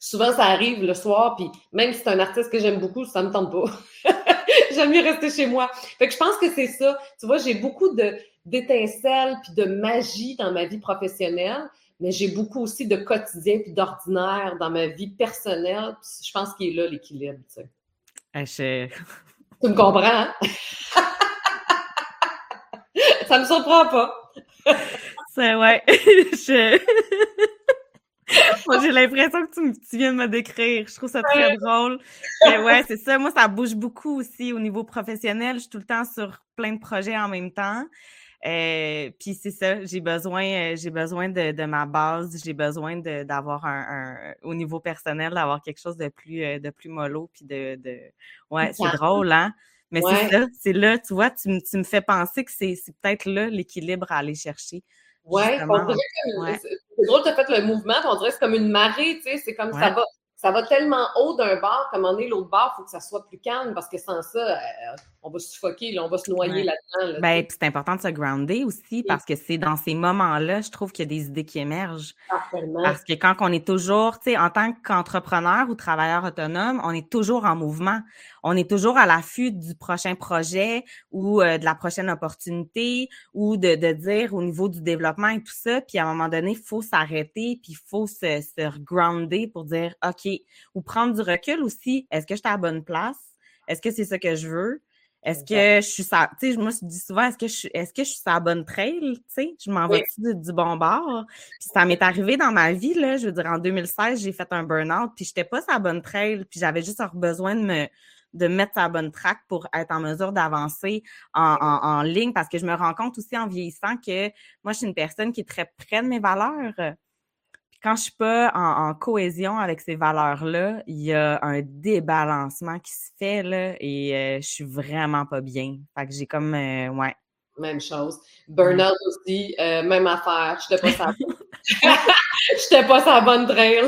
souvent ça arrive le soir, puis même si c'est un artiste que j'aime beaucoup, ça me tente pas. J'aime mieux rester chez moi. Fait que je pense que c'est ça. Tu vois, j'ai beaucoup de d'étincelles puis de magie dans ma vie professionnelle mais j'ai beaucoup aussi de quotidien puis d'ordinaire dans ma vie personnelle. je pense qu'il est là l'équilibre. Tu, sais. tu me comprends? Hein? Ça me surprend pas. C'est ouais. Moi, j'ai l'impression que tu, tu, viens de me décrire. Je trouve ça très drôle. Mais ouais, c'est ça. Moi, ça bouge beaucoup aussi au niveau professionnel. Je suis tout le temps sur plein de projets en même temps. Euh, puis c'est ça, j'ai besoin, euh, j'ai besoin de, de, ma base, j'ai besoin d'avoir un, un, au niveau personnel, d'avoir quelque chose de plus, euh, de plus mollo, puis de, de... ouais, c'est drôle, hein? Mais c'est ça, c'est là, tu vois, tu, tu, me fais penser que c'est peut-être là l'équilibre à aller chercher. Ouais, c'est drôle, tu as fait le mouvement, on dirait que c'est comme une marée, tu sais, c'est comme ça va, ça va tellement haut d'un bar comme on est l'autre bar, il faut que ça soit plus calme parce que sans ça, on va se suffoquer, on va se noyer là-dedans. ben, c'est important de se grounder aussi parce que c'est dans ces moments-là, je trouve qu'il y a des idées qui émergent. Parce que quand on est toujours, tu sais, en tant qu'entrepreneur ou travailleur autonome, on est toujours en mouvement. On est toujours à l'affût du prochain projet ou euh, de la prochaine opportunité ou de, de, dire au niveau du développement et tout ça. Puis à un moment donné, il faut s'arrêter puis il faut se, se grounder pour dire OK, ou prendre du recul aussi. Est-ce que je suis à la bonne place? Est-ce que c'est ça que je veux? Est-ce que je suis ça, tu sais, moi je dis souvent, est-ce que je suis, est-ce que je suis sur la bonne trail, tu sais, je m'en vais du, du, bon bord? Puis ça m'est arrivé dans ma vie là, je veux dire en 2016, j'ai fait un burn-out, puis j'étais pas sur la bonne trail, puis j'avais juste besoin de me de mettre sa bonne track pour être en mesure d'avancer en, en, ligne parce que je me rends compte aussi en vieillissant que moi, je suis une personne qui est très près de mes valeurs. Quand je suis pas en, en cohésion avec ces valeurs-là, il y a un débalancement qui se fait là et euh, je suis vraiment pas bien. Fait que j'ai comme, euh, ouais. Même chose. Burnout aussi, euh, même affaire. Je pas. J'étais pas sa bonne trail.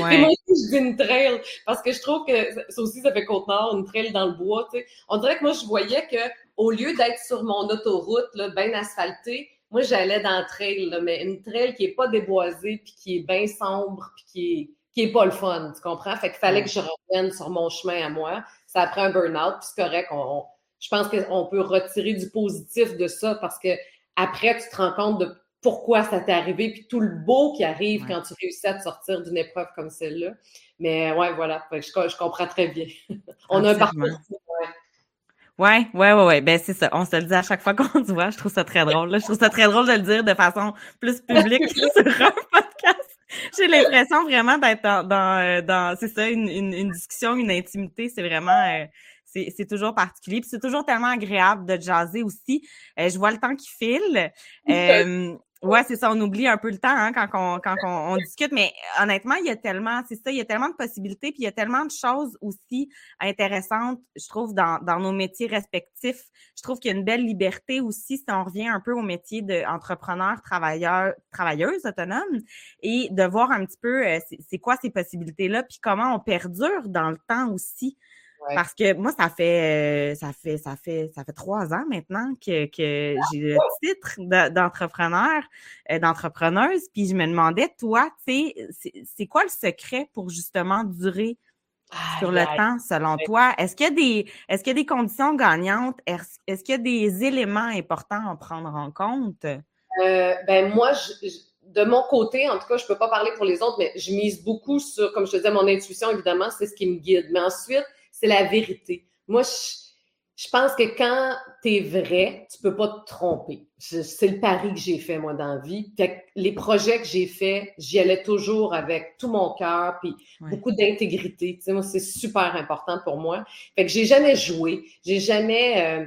Ouais. moi aussi, je dis une trail parce que je trouve que ça aussi, ça fait Côte-Nord, une trail dans le bois. Tu sais. On dirait que moi, je voyais que au lieu d'être sur mon autoroute, là, bien asphaltée, moi, j'allais dans la trail, là, mais une trail qui est pas déboisée, puis qui est bien sombre, puis qui est, qui est pas le fun, tu comprends? Fait qu'il fallait que je revienne sur mon chemin à moi. Ça a pris un burn-out, puis c'est correct. On, je pense qu'on peut retirer du positif de ça parce que après, tu te rends compte de pourquoi ça t'est arrivé, puis tout le beau qui arrive quand tu réussis à te sortir d'une épreuve comme celle-là. Mais ouais, voilà, je, je comprends très bien. On a un parcours. Ouais, ouais, ouais, ouais. Ben, c'est ça. On se le dit à chaque fois qu'on se voit. Je trouve ça très drôle. Je trouve ça très drôle de le dire de façon plus publique sur un podcast. J'ai l'impression vraiment d'être dans, dans, dans c'est ça, une, une, une, discussion, une intimité. C'est vraiment, euh, c'est toujours particulier. Puis c'est toujours tellement agréable de jaser aussi. Euh, je vois le temps qui file. Euh, Ouais, c'est ça, on oublie un peu le temps hein, quand, on, quand on, discute, mais honnêtement, il y a tellement, c'est ça, il y a tellement de possibilités, puis il y a tellement de choses aussi intéressantes, je trouve, dans, dans nos métiers respectifs. Je trouve qu'il y a une belle liberté aussi si on revient un peu au métier d'entrepreneur, travailleur, travailleuse autonome, et de voir un petit peu euh, c'est quoi ces possibilités-là, puis comment on perdure dans le temps aussi. Parce que moi, ça fait, euh, ça fait, ça fait, ça fait trois ans maintenant que, que j'ai le titre d'entrepreneur, euh, d'entrepreneuse. Puis je me demandais, toi, tu sais, c'est quoi le secret pour justement durer sur le temps, selon toi? Est-ce qu'il y a des, est-ce qu'il y a des conditions gagnantes? Est-ce qu'il y a des éléments importants à prendre en compte? Euh, ben moi, de mon côté, en tout cas, je peux pas parler pour les autres, mais je mise beaucoup sur, comme je te disais, mon intuition, évidemment, c'est ce qui me guide. Mais ensuite, c'est la vérité. Moi, je, pense que quand tu es vrai, tu peux pas te tromper. C'est le pari que j'ai fait, moi, dans la vie. les projets que j'ai faits, j'y allais toujours avec tout mon cœur, puis beaucoup d'intégrité. Tu sais, moi, c'est super important pour moi. Fait que j'ai jamais joué. J'ai jamais... Euh,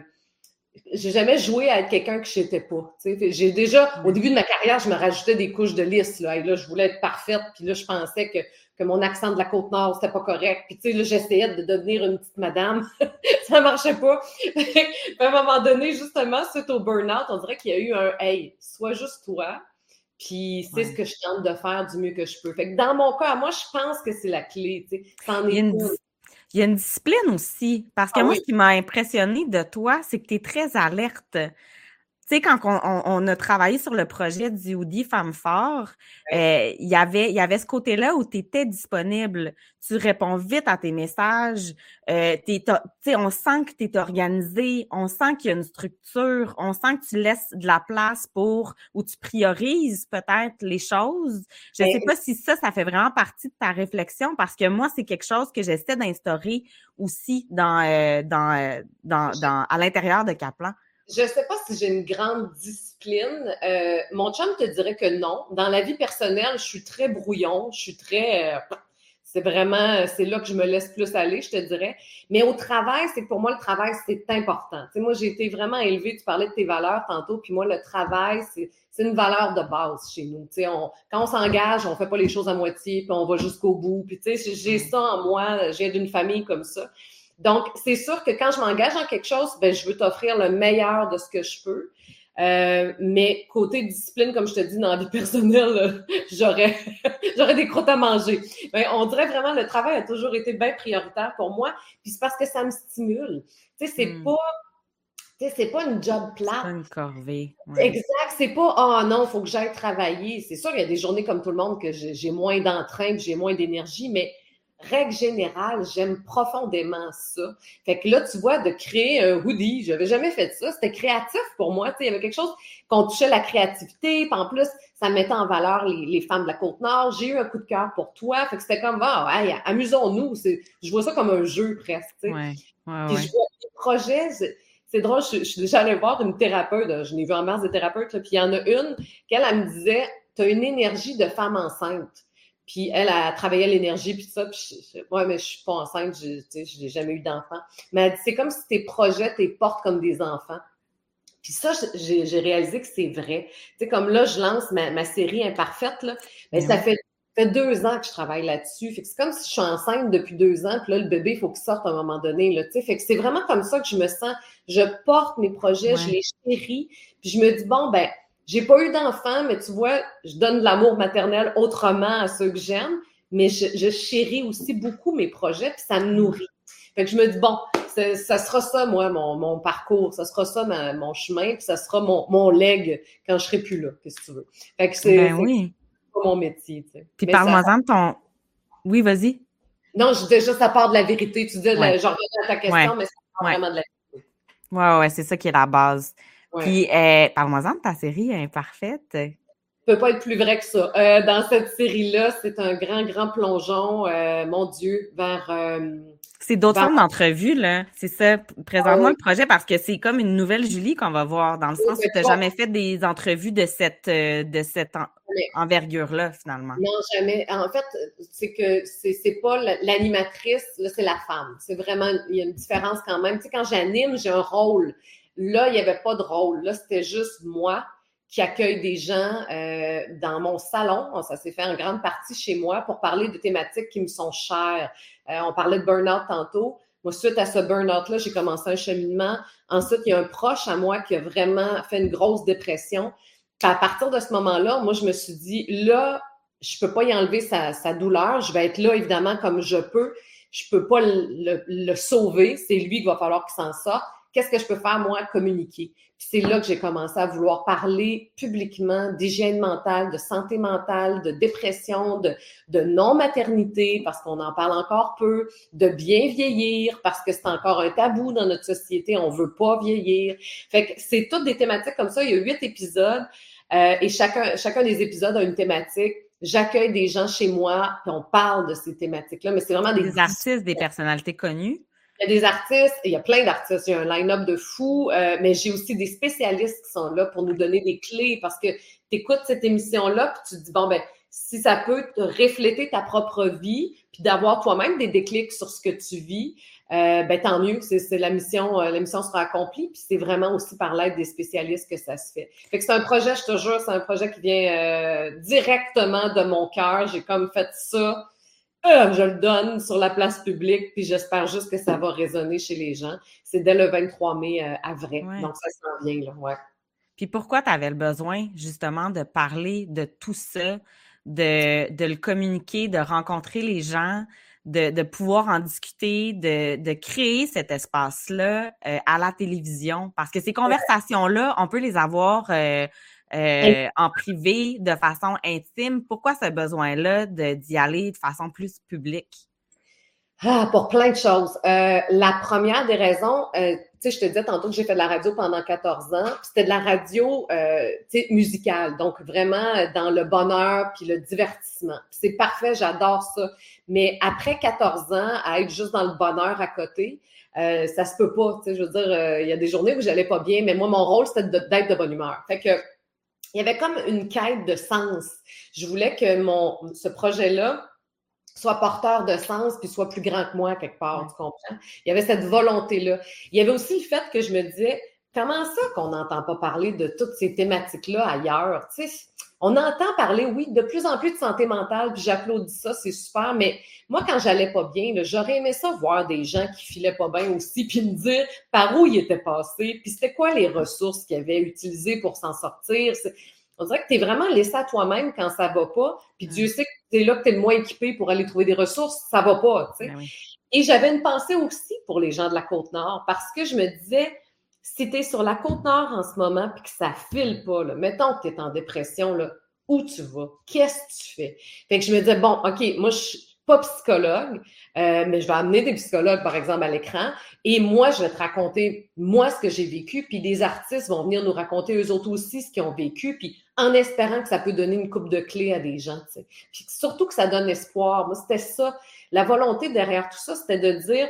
j'ai jamais joué à être quelqu'un que je n'étais pas. J'ai déjà, au début de ma carrière, je me rajoutais des couches de lisse. Là, et là, je voulais être parfaite. Puis là, je pensais que que mon accent de la côte nord c'était pas correct. Puis tu sais là j'essayais de devenir une petite madame, ça marchait pas. à un moment donné justement suite au burn-out, on dirait qu'il y a eu un hey, sois juste toi. Puis c'est ce que je tente de faire du mieux que je peux. Fait que dans mon cas, moi je pense que c'est la clé, tu sais. Il y a une discipline aussi. Parce que ah moi, ce qui m'a impressionné de toi, c'est que tu es très alerte. Tu sais, quand on, a travaillé sur le projet du Woody Femme Fort, euh, il y avait, il y avait ce côté-là où tu étais disponible. Tu réponds vite à tes messages. Euh, on sent que tu es organisé. On sent qu'il y a une structure. On sent que tu laisses de la place pour, ou tu priorises peut-être les choses. Je ne sais pas si ça, ça fait vraiment partie de ta réflexion parce que moi, c'est quelque chose que j'essaie d'instaurer aussi dans, euh, dans, euh, dans, dans, à l'intérieur de Kaplan. Je ne sais pas si j'ai une grande discipline. Euh, mon chum te dirait que non. Dans la vie personnelle, je suis très brouillon, je suis très. Euh, c'est vraiment, c'est là que je me laisse plus aller, je te dirais. Mais au travail, c'est pour moi, le travail, c'est important. Tu moi, j'ai été vraiment élevée, tu parlais de tes valeurs tantôt, puis moi, le travail, c'est, c'est une valeur de base chez nous. Tu on, quand on s'engage, on fait pas les choses à moitié, puis on va jusqu'au bout. Puis tu sais, j'ai ça en moi, j'ai d'une famille comme ça. Donc, c'est sûr que quand je m'engage dans quelque chose, ben, je veux t'offrir le meilleur de ce que je peux. Euh, mais côté discipline, comme je te dis, dans la vie personnelle, j'aurais, j'aurais des croûtes à manger. Ben, on dirait vraiment le travail a toujours été bien prioritaire pour moi. Puis c'est parce que ça me stimule. Tu sais, c'est hmm. pas. C'est pas une job plate. C'est une corvée. Exact. C'est pas, oh non, il faut que j'aille travailler. C'est sûr, il y a des journées comme tout le monde que j'ai moins d'entrain, j'ai moins d'énergie, mais règle générale, j'aime profondément ça. Fait que là, tu vois, de créer un hoodie, j'avais jamais fait ça. C'était créatif pour moi. Tu sais, il y avait quelque chose qu'on touchait la créativité. Puis en plus, ça mettait en valeur les, femmes de la Côte-Nord. J'ai eu un coup de cœur pour toi. Fait que c'était comme, ah, hey, amusons-nous. Je vois ça comme un jeu presque. Tu sais. Ouais, Puis je vois des projets, c'est drôle, je, suis déjà allée voir une thérapeute, je n'ai vu en masse de thérapeutes, puis il y en a une qu'elle, elle me disait, tu as une énergie de femme enceinte. Puis elle a travaillé l'énergie, puis ça. Puis je, ouais, mais je suis pas enceinte, je n'ai jamais eu d'enfant. Mais elle dit, c'est comme si tes projets, tes portes comme des enfants. Puis ça, j'ai réalisé que c'est vrai. Tu sais, comme là, je lance ma, ma série imparfaite, là. Mais ben, ça fait, fait deux ans que je travaille là-dessus. Fait que c'est comme si je suis enceinte depuis deux ans, puis là, le bébé, il faut qu'il sorte à un moment donné, là. Tu sais, fait que c'est vraiment comme ça que je me sens. Je porte mes projets, je les chéris, puis je me dis, bon, ben, j'ai pas eu d'enfant, mais tu vois, je donne de l'amour maternel autrement à ceux que j'aime, mais je, chéris aussi beaucoup mes projets, puis ça me nourrit. Fait que je me dis, bon, ça sera ça, moi, mon, mon, parcours, ça sera ça mon chemin, puis ça sera mon, mon leg quand je serai plus là, qu'est-ce que tu veux. Fait que c'est ben oui. mon métier, tu sais. Puis parle-moi-en de ton... Oui, vas-y. Non, je, déjà, ça part de la vérité. Tu dis, ouais. genre, à ta question, mais ça part vraiment de la vérité. Ouais, ouais, c'est ça qui est la base. Puis, euh, parle-moi-en de ta série Imparfaite. peut pas être plus vrai que ça. Euh, dans cette série-là, c'est un grand, grand plongeon, euh, mon Dieu, vers. Euh, c'est d'autres formes d'entrevues, là. C'est ça, présentement, ah le projet, parce que c'est comme une nouvelle Julie qu'on va voir, dans le sens où tu n'as jamais fait des entrevues de cette, de cette envergure-là, finalement. Non, jamais. En fait, c'est que c'est pas l'animatrice, là, c'est la femme. C'est vraiment, il y a une différence quand même. Tu sais, quand j'anime, j'ai un rôle. Là, il n'y avait pas de rôle. Là, c'était juste moi qui accueille des gens euh, dans mon salon. Ça s'est fait en grande partie chez moi pour parler de thématiques qui me sont chères. Euh, on parlait de burn-out tantôt. Moi, suite à ce burn-out-là, j'ai commencé un cheminement. Ensuite, il y a un proche à moi qui a vraiment fait une grosse dépression. à partir de ce moment-là, moi, je me suis dit, là, je peux pas y enlever sa, douleur. Je vais être là, évidemment, comme je peux. Je peux pas le, le sauver. C'est lui qui va falloir qu'il s'en sorte qu'est-ce que je peux faire, moi, communiquer? Puis c'est là que j'ai commencé à vouloir parler publiquement d'hygiène mentale, de santé mentale, de dépression, de, non-maternité, parce qu'on en parle encore peu, de bien vieillir, parce que c'est encore un tabou dans notre société, on veut pas vieillir. Fait que c'est toutes des thématiques comme ça. Il y a huit épisodes euh, et chacun, chacun des épisodes a une thématique j'accueille des gens chez moi, puis on parle de ces thématiques-là, mais c'est vraiment des, des artistes, des personnalités connues. Il y a des artistes, il y a plein d'artistes, il y a un line-up de fous, euh, mais j'ai aussi des spécialistes qui sont là pour nous donner des clés parce que tu écoutes cette émission-là, puis tu te dis, bon, ben, si ça peut te refléter ta propre vie, puis d'avoir toi-même des déclics sur ce que tu vis, euh, ben tant mieux, c'est la mission, euh, la mission sera accomplie, puis c'est vraiment aussi par l'aide des spécialistes que ça se fait. Fait que c'est un projet, je te jure, c'est un projet qui vient directement de mon cœur. J'ai comme fait ça euh, je le donne sur la place publique, puis j'espère juste que ça va résonner chez les gens. C'est dès le 23 mai euh, à vrai. Donc, ça s'en vient, là, ouais. Puis pourquoi tu avais le besoin, justement, de parler de tout ça, de, de le communiquer, de rencontrer les gens, de, de pouvoir en discuter, de, de créer cet espace-là euh, à la télévision? Parce que ces conversations-là, on peut les avoir euh, en privé, de façon intime. Pourquoi ce besoin-là d'y aller de façon plus publique? Ah, pour plein de choses. Euh, la première des raisons, euh, tu sais, je te disais tantôt que j'ai fait de la radio pendant 14 ans, c'était de la radio, euh, tu sais, musicale, donc vraiment dans le bonheur puis le divertissement. C'est parfait, j'adore ça. Mais après 14 ans, à être juste dans le bonheur à côté, euh, ça se peut pas. Tu sais, je veux dire, il y a des journées où j'allais pas bien, mais moi, mon rôle, c'était d'être de bonne humeur. Fait que il y avait comme une quête de sens. Je voulais que mon, ce projet-là soit porteur de sens puis soit plus grand que moi quelque part, tu comprends? Il y avait cette volonté-là. Il y avait aussi le fait que je me disais, comment ça qu'on n'entend pas parler de toutes ces thématiques-là ailleurs? Tu sais, on entend parler, oui, de plus en plus de santé mentale, puis j'applaudis ça, c'est super, mais moi, quand j'allais pas bien, j'aurais aimé ça voir des gens qui filaient pas bien aussi, puis me dire par où ils étaient passés, puis c'était quoi les ressources qu'ils avaient utilisées pour s'en sortir. On dirait que tu es vraiment laissé à toi-même quand ça va pas, puis Dieu sait que tu es là, que tu es le moins équipé pour aller trouver des ressources, ça va pas, tu sais. Ben Et j'avais une pensée aussi pour les gens de la Côte-Nord, parce que je me disais, si tu es sur la Côte-Nord en ce moment, puis que ça file pas, là, mettons que tu es en dépression, là, où tu vas? Qu'est-ce que tu fais? Fait que je me disais, bon, OK, moi, je suis pas psychologue, euh, mais je vais amener des psychologues, par exemple, à l'écran, et moi, je vais te raconter, moi, ce que j'ai vécu, puis des artistes vont venir nous raconter eux autres aussi ce qu'ils ont vécu, puis en espérant que ça peut donner une coupe de clés à des gens, tu sais. Puis surtout que ça donne espoir. Moi, c'était ça. La volonté derrière tout ça, c'était de dire,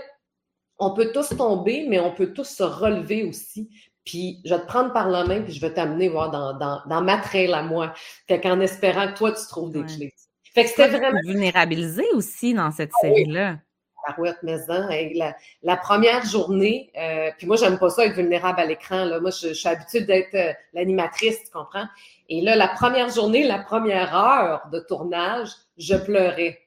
on peut tous tomber, mais on peut tous se relever aussi. Puis je vais te prendre par la main, puis je vais t'amener voir dans, dans, dans, ma trail à moi. Fait qu'en espérant que toi, tu trouves des clés. Fait que c'était vraiment. vulnérabilisé aussi dans cette ah série-là. Parouette Maison. La, la, première journée, euh, puis moi, j'aime pas ça être vulnérable à l'écran. Là. Moi, je, suis habituée d'être euh, l'animatrice, tu comprends? Et là, la première journée, la première heure de tournage, je pleurais.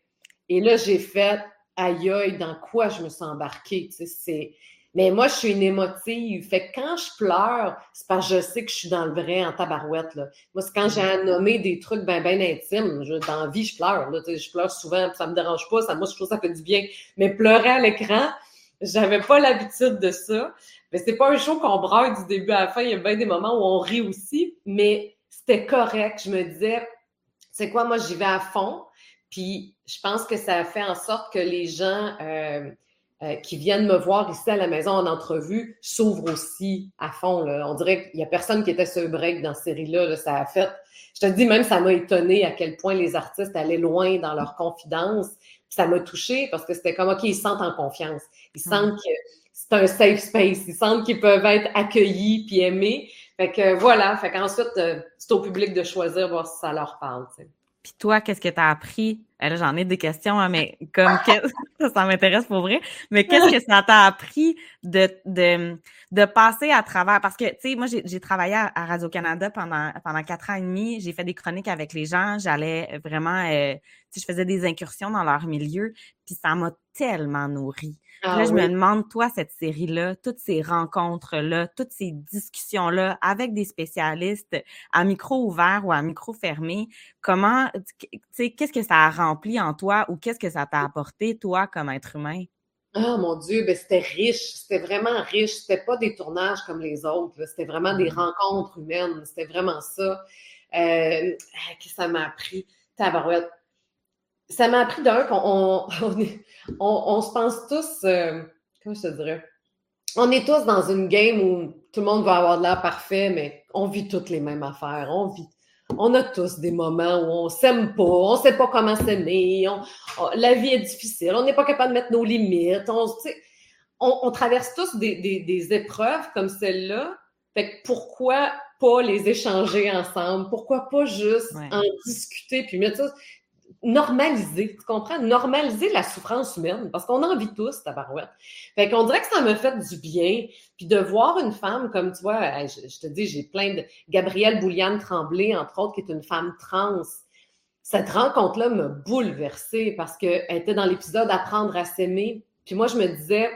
Et là, j'ai fait aïe aïe, dans quoi je me suis embarquée? Tu sais, c'est mais moi, je suis une émotive. Fait que quand je pleure, c'est parce que je sais que je suis dans le vrai en tabarouette. Là. Moi, c'est quand j'ai à nommer des trucs bien, bien intimes. Je, dans la vie, je pleure. Là, je pleure souvent, ça me dérange pas. Ça, moi, je trouve que ça fait du bien. Mais pleurer à l'écran, j'avais pas l'habitude de ça. Mais c'est pas un show qu'on braille du début à la fin. Il y a bien des moments où on rit aussi. Mais c'était correct. Je me disais, c'est quoi, moi, j'y vais à fond. Puis je pense que ça a fait en sorte que les gens... Euh, euh, qui viennent me voir ici à la maison en entrevue s'ouvrent aussi à fond. Là. On dirait qu'il n'y a personne qui était sur break dans cette série-là. Ça a fait. Je te dis, même, ça m'a étonné à quel point les artistes allaient loin dans leur confidence. ça m'a touché parce que c'était comme, OK, ils se sentent en confiance. Ils sentent que c'est un safe space. Ils sentent qu'ils peuvent être accueillis puis aimés. Fait que voilà. Fait qu'ensuite, euh, c'est au public de choisir, voir si ça leur parle. Puis toi, qu'est-ce que tu as appris? Là, j'en ai des questions, hein, mais comme ça, m'intéresse pour vrai. Mais qu'est-ce que ça t'a appris de, de, de passer à travers? Parce que, tu sais, moi, j'ai travaillé à, Radio-Canada pendant, pendant quatre ans et demi. J'ai fait des chroniques avec les gens. J'allais vraiment, euh, tu sais, je faisais des incursions dans leur milieu. Puis ça m'a tellement nourri. Ah là, je me demande, toi, cette série-là, toutes ces rencontres-là, toutes ces discussions-là avec des spécialistes à micro ouvert ou à micro fermé, comment, tu sais, qu'est-ce que ça a rempli en toi ou qu'est-ce que ça t'a apporté, toi, comme être humain? Ah, mon Dieu, ben c'était riche, c'était vraiment riche. C'était pas des tournages comme les autres, c'était vraiment des mmh. rencontres humaines, c'était vraiment ça. Euh, que ça m'a appris? Tabarouette ça m'a appris d'un qu'on on, se pense tous, euh, comment je te dirais, on est tous dans une game où tout le monde va avoir de l'air parfait, mais on vit toutes les mêmes affaires. On vit, on a tous des moments où on s'aime pas, on sait pas comment s'aimer, la vie est difficile, on n'est pas capable de mettre nos limites. On, on, traverse tous des, épreuves comme celle-là. Fait que pourquoi pas les échanger ensemble? Pourquoi pas juste en discuter puis mettre ça? Normaliser, tu comprends? Normaliser la souffrance humaine, parce qu'on en vit tous, tabarouette. Fait qu'on dirait que ça me fait du bien, puis de voir une femme comme, tu vois, je, te dis, j'ai plein de... Gabrielle Bouliane Tremblay, entre autres, qui est une femme trans. Cette rencontre-là m'a bouleversée parce qu'elle était dans l'épisode Apprendre à s'aimer. Puis moi, je me disais,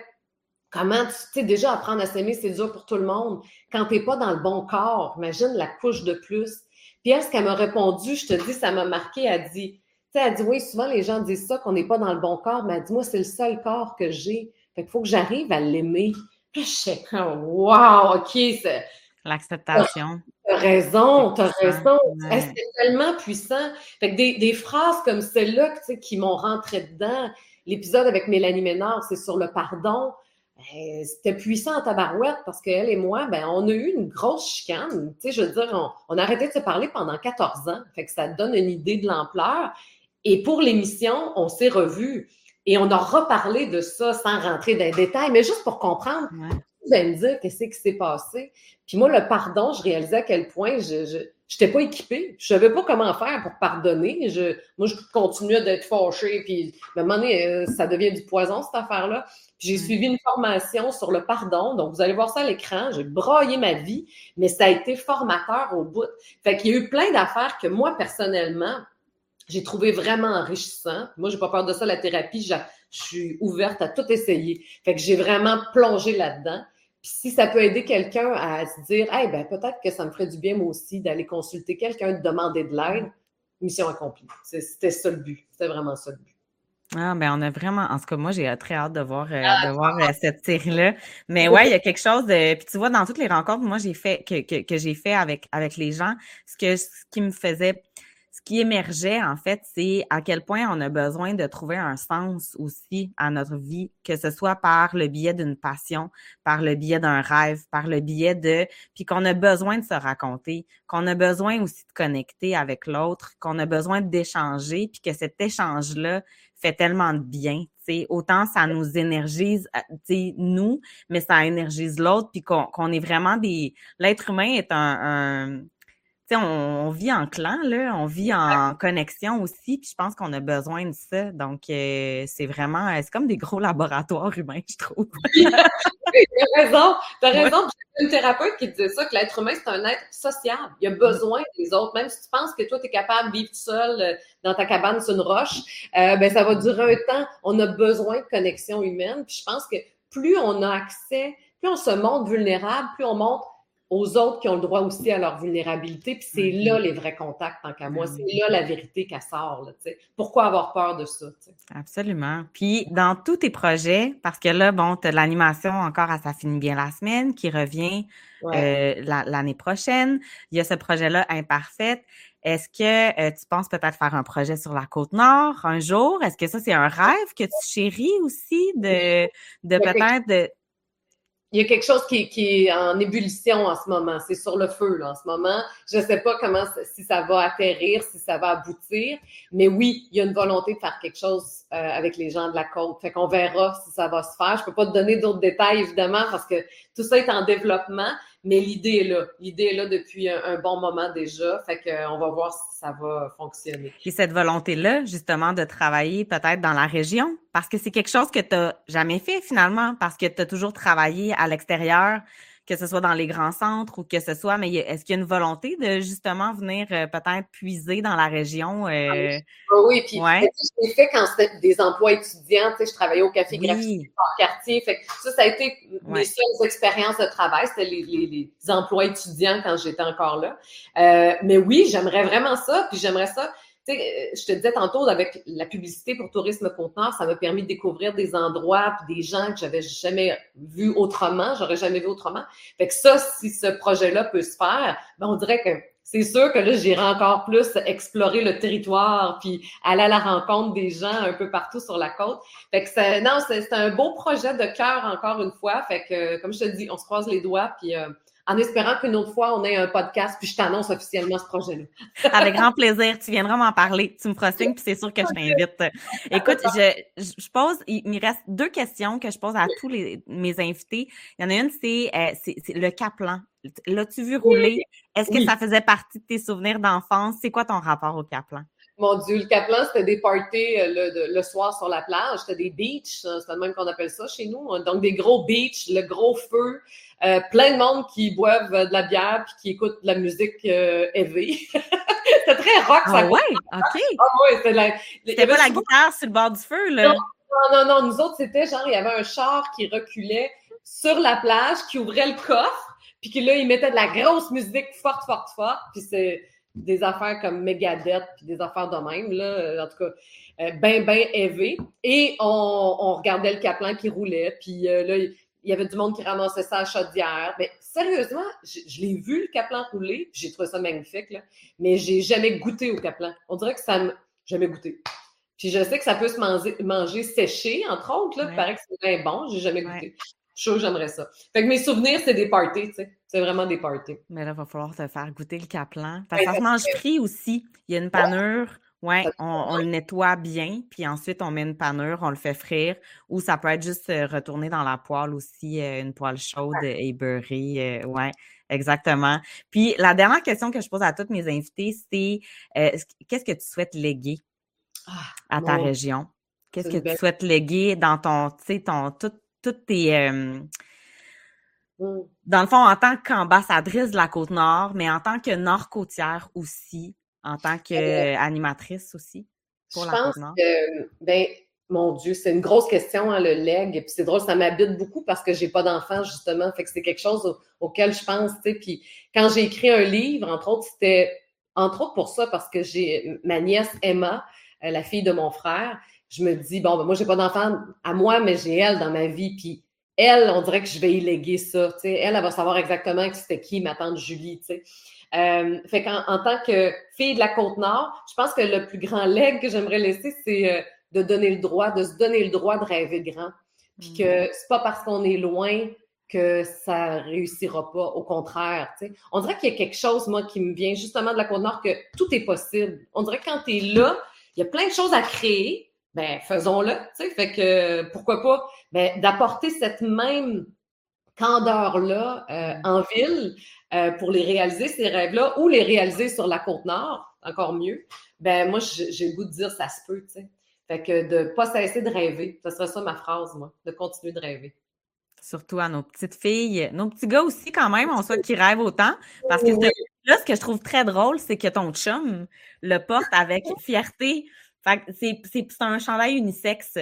comment, tu sais, déjà, apprendre à s'aimer, c'est dur pour tout le monde. Quand t'es pas dans le bon corps, imagine la couche de plus. Puis elle, ce qu'elle m'a répondu, je te dis, ça m'a marqué, elle dit, sais, elle dit, oui, souvent les gens disent ça, qu'on n'est pas dans le bon corps, mais elle dit, moi, c'est le seul corps que j'ai. Fait qu'il faut que j'arrive à l'aimer. Je sais wow, OK, c'est. L'acceptation. T'as raison, t'as raison. C'est tellement puissant. Fait que des, des phrases comme celle-là, qui m'ont rentré dedans. L'épisode avec Mélanie Ménard, c'est sur le pardon. Ben, c'était puissant en tabarouette parce qu'elle et moi, ben, on a eu une grosse chicane. Tu sais, je veux dire, on, on, a arrêté de se parler pendant 14 ans. Fait que ça donne une idée de l'ampleur. Et pour l'émission, on s'est revus et on a reparlé de ça sans rentrer dans les détails, mais juste pour comprendre. Vous allez me dire qu'est-ce qui s'est passé. Puis moi, le pardon, je réalisais à quel point je n'étais pas équipée. Je savais pas comment faire pour pardonner. Je, moi, je continuais d'être fâchée. Puis à un moment donné, euh, ça devient du poison, cette affaire-là. J'ai suivi une formation sur le pardon. Donc, vous allez voir ça à l'écran. J'ai broyé ma vie, mais ça a été formateur au bout. Fait qu'il y a eu plein d'affaires que moi, personnellement, j'ai trouvé vraiment enrichissant. Moi, j'ai pas peur de ça, la thérapie. Je, suis ouverte à tout essayer. Fait que j'ai vraiment plongé là-dedans. Puis si ça peut aider quelqu'un à se dire, eh ben peut-être que ça me ferait du bien moi aussi d'aller consulter quelqu'un, de demander de l'aide, mission accomplie. C'était ça le but. C'était vraiment ça le but. Ah, ben on a vraiment, en tout cas, moi, j'ai très hâte de voir, euh, ah, de voir euh, cette série-là. Mais ouais, il y a quelque chose de. Puis tu vois, dans toutes les rencontres, moi, j'ai fait, que, que, que j'ai fait avec, avec les gens, ce que ce qui me faisait ce qui émergeait, en fait, c'est à quel point on a besoin de trouver un sens aussi à notre vie, que ce soit par le biais d'une passion, par le biais d'un rêve, par le biais de, puis qu'on a besoin de se raconter, qu'on a besoin aussi de connecter avec l'autre, qu'on a besoin d'échanger, puis que cet échange-là fait tellement de bien. sais. Autant ça nous énergise, euh, nous, mais ça énergise l'autre, puis qu'on est vraiment des... L'être humain est un, on, vit en clan, là, on vit en connexion aussi, puis je pense qu'on a besoin de ça. Donc, euh, c'est vraiment, euh, c'est comme des gros laboratoires humains, je trouve. t'as raison, t'as raison. J'ai une thérapeute qui disait ça, que l'être humain, c'est un être sociable. Il a besoin des autres. Même si tu penses que toi, tu es capable de vivre seul euh, dans ta cabane sur une roche, ben, ça va durer un temps. On a besoin de connexion humaine. Puis je pense que plus on a accès, plus on se montre vulnérable, plus on montre aux autres qui ont le droit aussi à leur vulnérabilité. Puis c'est là les vrais contacts, tant qu'à moi. C'est là la vérité qu'elle sort. Là, Pourquoi avoir peur de ça? Absolument. Puis dans tous tes projets, parce que là, bon, tu as l'animation encore à Ça finit bien la semaine qui revient euh, l'année prochaine. Il y a ce projet-là Imparfaite. Est-ce que euh, tu penses peut-être faire un projet sur la côte nord un jour? Est-ce que ça, c'est un rêve que tu chéris aussi de, de peut-être de il y a quelque chose qui, est en ébullition en ce moment. C'est sur le feu là, en ce moment. Je ne sais pas comment si ça va atterrir, si ça va aboutir, mais oui, il y a une volonté de faire quelque chose euh, avec les gens de la côte. Fait qu'on verra si ça va se faire. Je peux pas te donner d'autres détails évidemment parce que tout ça est en développement, mais l'idée est là. L'idée est là depuis un, bon moment déjà. Fait qu'on va voir si ça va fonctionner. Et cette volonté-là, justement, de travailler peut-être dans la région, parce que c'est quelque chose que tu n'as jamais fait finalement, parce que tu as toujours travaillé à l'extérieur que ce soit dans les grands centres ou que ce soit, mais est-ce qu'il y a une volonté de justement venir euh, peut-être puiser dans la région? Euh... oui, puis ouais. je l'ai fait quand c'était des emplois étudiants, tu sais, je travaillais au café graphique en quartier, fait ça, ça a été mes seules expériences de travail, c'était les, les, les, emplois étudiants quand j'étais encore là. Euh, mais oui, j'aimerais vraiment ça, puis j'aimerais ça tu sais, euh, je te disais tantôt, avec la publicité pour Tourisme Conteneur, ça m'a permis de découvrir des endroits puis des gens que j'avais jamais vus autrement, j'aurais jamais vu autrement. Fait que ça, si ce projet-là peut se faire, ben on dirait que c'est sûr que là, j'irai encore plus explorer le territoire puis aller à la rencontre des gens un peu partout sur la côte. Fait que non, c'est, un beau projet de cœur encore une fois. Fait que, comme je te dis, on se croise les doigts puis euh, en espérant qu'une autre fois, on ait un podcast, puis je t'annonce officiellement ce projet-là. Avec grand plaisir. Tu viendras m'en parler. Tu me feras signe, puis c'est sûr que je t'invite. Écoute, je, je pose, il me reste deux questions que je pose à tous les, mes invités. Il y en a une, c'est, euh, c'est, le Caplan. L'as-tu vu rouler? Est-ce que ça faisait partie de tes souvenirs d'enfance? C'est quoi ton rapport au Caplan? Mon Dieu, le Caplan, c'était des parties euh, le, le, soir sur la plage. C'était des beaches, c'est le même qu'on appelle ça chez nous. Donc, des gros beaches, le gros feu. Euh, plein de monde qui boivent de la bière puis qui écoutent de la musique euh, c'était très rock, ça. Ah ouais, OK. Ah ouais, c'était la... C'était pas la guitare sur le bord du feu, là? Non, non, non, nous autres, c'était genre, il y avait un char qui reculait sur la plage, qui ouvrait le coffre, puis que là, il mettait de la grosse musique forte, forte, forte, puis c'est des affaires comme Megadeth, puis des affaires de même, là, en tout cas, euh, ben, ben élevé. Et on, on, regardait le Caplan qui roulait, puis euh, là, il y avait du monde qui ramassait ça à chaudière. Mais sérieusement, je, l'ai vu, le Caplan rouler, j'ai trouvé ça magnifique, là, mais j'ai jamais goûté au Caplan. On dirait que ça me... jamais goûté. Puis je sais que ça peut se manger, manger séché, entre autres, là, il paraît que c'est bien bon, j'ai jamais goûté. Je j'aimerais ça. Fait que mes souvenirs, c'est des parties, tu sais. C'est vraiment des parties. Mais là, il va falloir te faire goûter le Caplan. Parce que ça se mange frit aussi. Il y a une panure oui, on, le nettoie bien, puis ensuite on met une panure, on le fait frire, ou ça peut être juste euh, retourné dans la poêle aussi, euh, une poêle chaude et beurrée. Euh, ouais, exactement. Puis la dernière question que je pose à toutes mes invités, c'est qu'est-ce que tu souhaites léguer ah, à ta région? Qu'est-ce que tu souhaites léguer dans ton, tu sais, ton, toutes tes. Mmh. Dans le fond, en tant qu'ambassadrice de la Côte-Nord, mais en tant que Nord-Côtière aussi, en tant qu'animatrice aussi pour je pense que, ben, mon Dieu, c'est une grosse question, hein, le leg. Puis c'est drôle, ça m'habite beaucoup parce que j'ai pas d'enfant, justement. Fait que c'est quelque chose auquel je pense, tu sais. Puis quand j'ai écrit un livre, entre autres, c'était entre autres pour ça, parce que j'ai ma nièce Emma, euh, la fille de mon frère, je me dis, bon, ben, moi, j'ai pas d'enfant à moi, mais j'ai elle dans ma vie. Puis elle, on dirait que je vais y léguer ça. Elle, elle va savoir exactement qui c'était qui, ma tante Julie, tu sais. Euh, fait qu'en en tant que fille de la Côte-Nord, je pense que le plus grand leg que j'aimerais laisser, c'est euh, de donner le droit, de se donner le droit de rêver grand. Puis que mm. c'est pas parce qu'on est loin que ça réussira pas. Au contraire, tu sais. On dirait qu'il y a quelque chose, moi, qui me vient justement de la Côte-Nord, que tout est possible. On dirait que quand tu es là, il y a plein de choses à créer, ben faisons-le, tu sais. Fait que pourquoi pas, ben, d'apporter cette même candeur-là euh, en ville euh, pour les réaliser, ces rêves-là, ou les réaliser sur la côte nord, encore mieux, ben moi, j'ai le goût de dire ça se peut, tu sais. Fait que de pas cesser de rêver, ce serait ça ma phrase, moi, de continuer de rêver. Surtout à nos petites filles, nos petits gars aussi, quand même, on souhaite qu'ils rêvent autant. Parce que là, ce que je trouve très drôle, c'est que ton chum le porte avec fierté. Fait que c'est un chandail unisexe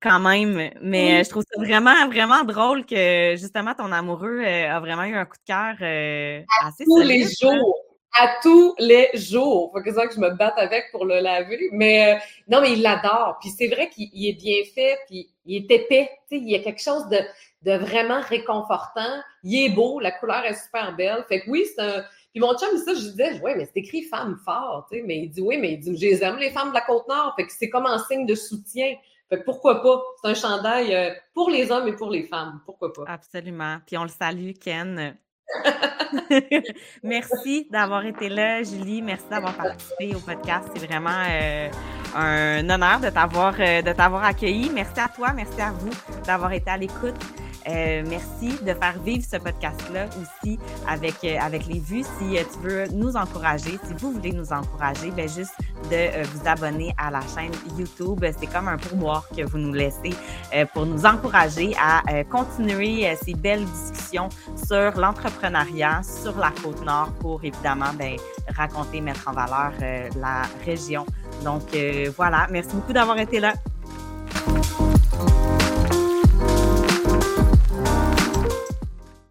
quand même. Mais je trouve ça vraiment, vraiment drôle que justement ton amoureux euh, a vraiment eu un coup de cœur euh, assez tous les jours. À tous les jours. Faut que ça que je me batte avec pour le laver. Mais euh, non, mais il l'adore. Puis c'est vrai qu'il est bien fait, puis il est épais. Tu sais, il y a quelque chose de, de vraiment réconfortant. Il est beau, la couleur est super belle. Fait que oui, c'est un. Puis mon chum, ça, je disais, ouais, mais c'est écrit femme fort, tu sais. Mais il dit, oui, mais il dit, je les aime, les femmes de la Côte-Nord. Fait que c'est comme un signe de soutien. Fait que pourquoi pas? C'est un chandail euh, pour les hommes et pour les femmes. Pourquoi pas? Absolument. Puis on le salue, Ken. Merci d'avoir été là, Julie. Merci d'avoir participé au podcast. C'est vraiment euh, un honneur de t'avoir euh, de t'avoir accueilli. Merci à toi, merci à vous d'avoir été à l'écoute. Euh, merci de faire vivre ce podcast-là aussi avec, euh, avec les vues. Si euh, tu veux nous encourager, si vous voulez nous encourager, ben juste de vous abonner à la chaîne YouTube. C'est comme un pourboire que vous nous laissez pour nous encourager à continuer ces belles discussions sur l'entrepreneuriat sur la côte nord pour évidemment ben, raconter, mettre en valeur la région. Donc voilà, merci beaucoup d'avoir été là.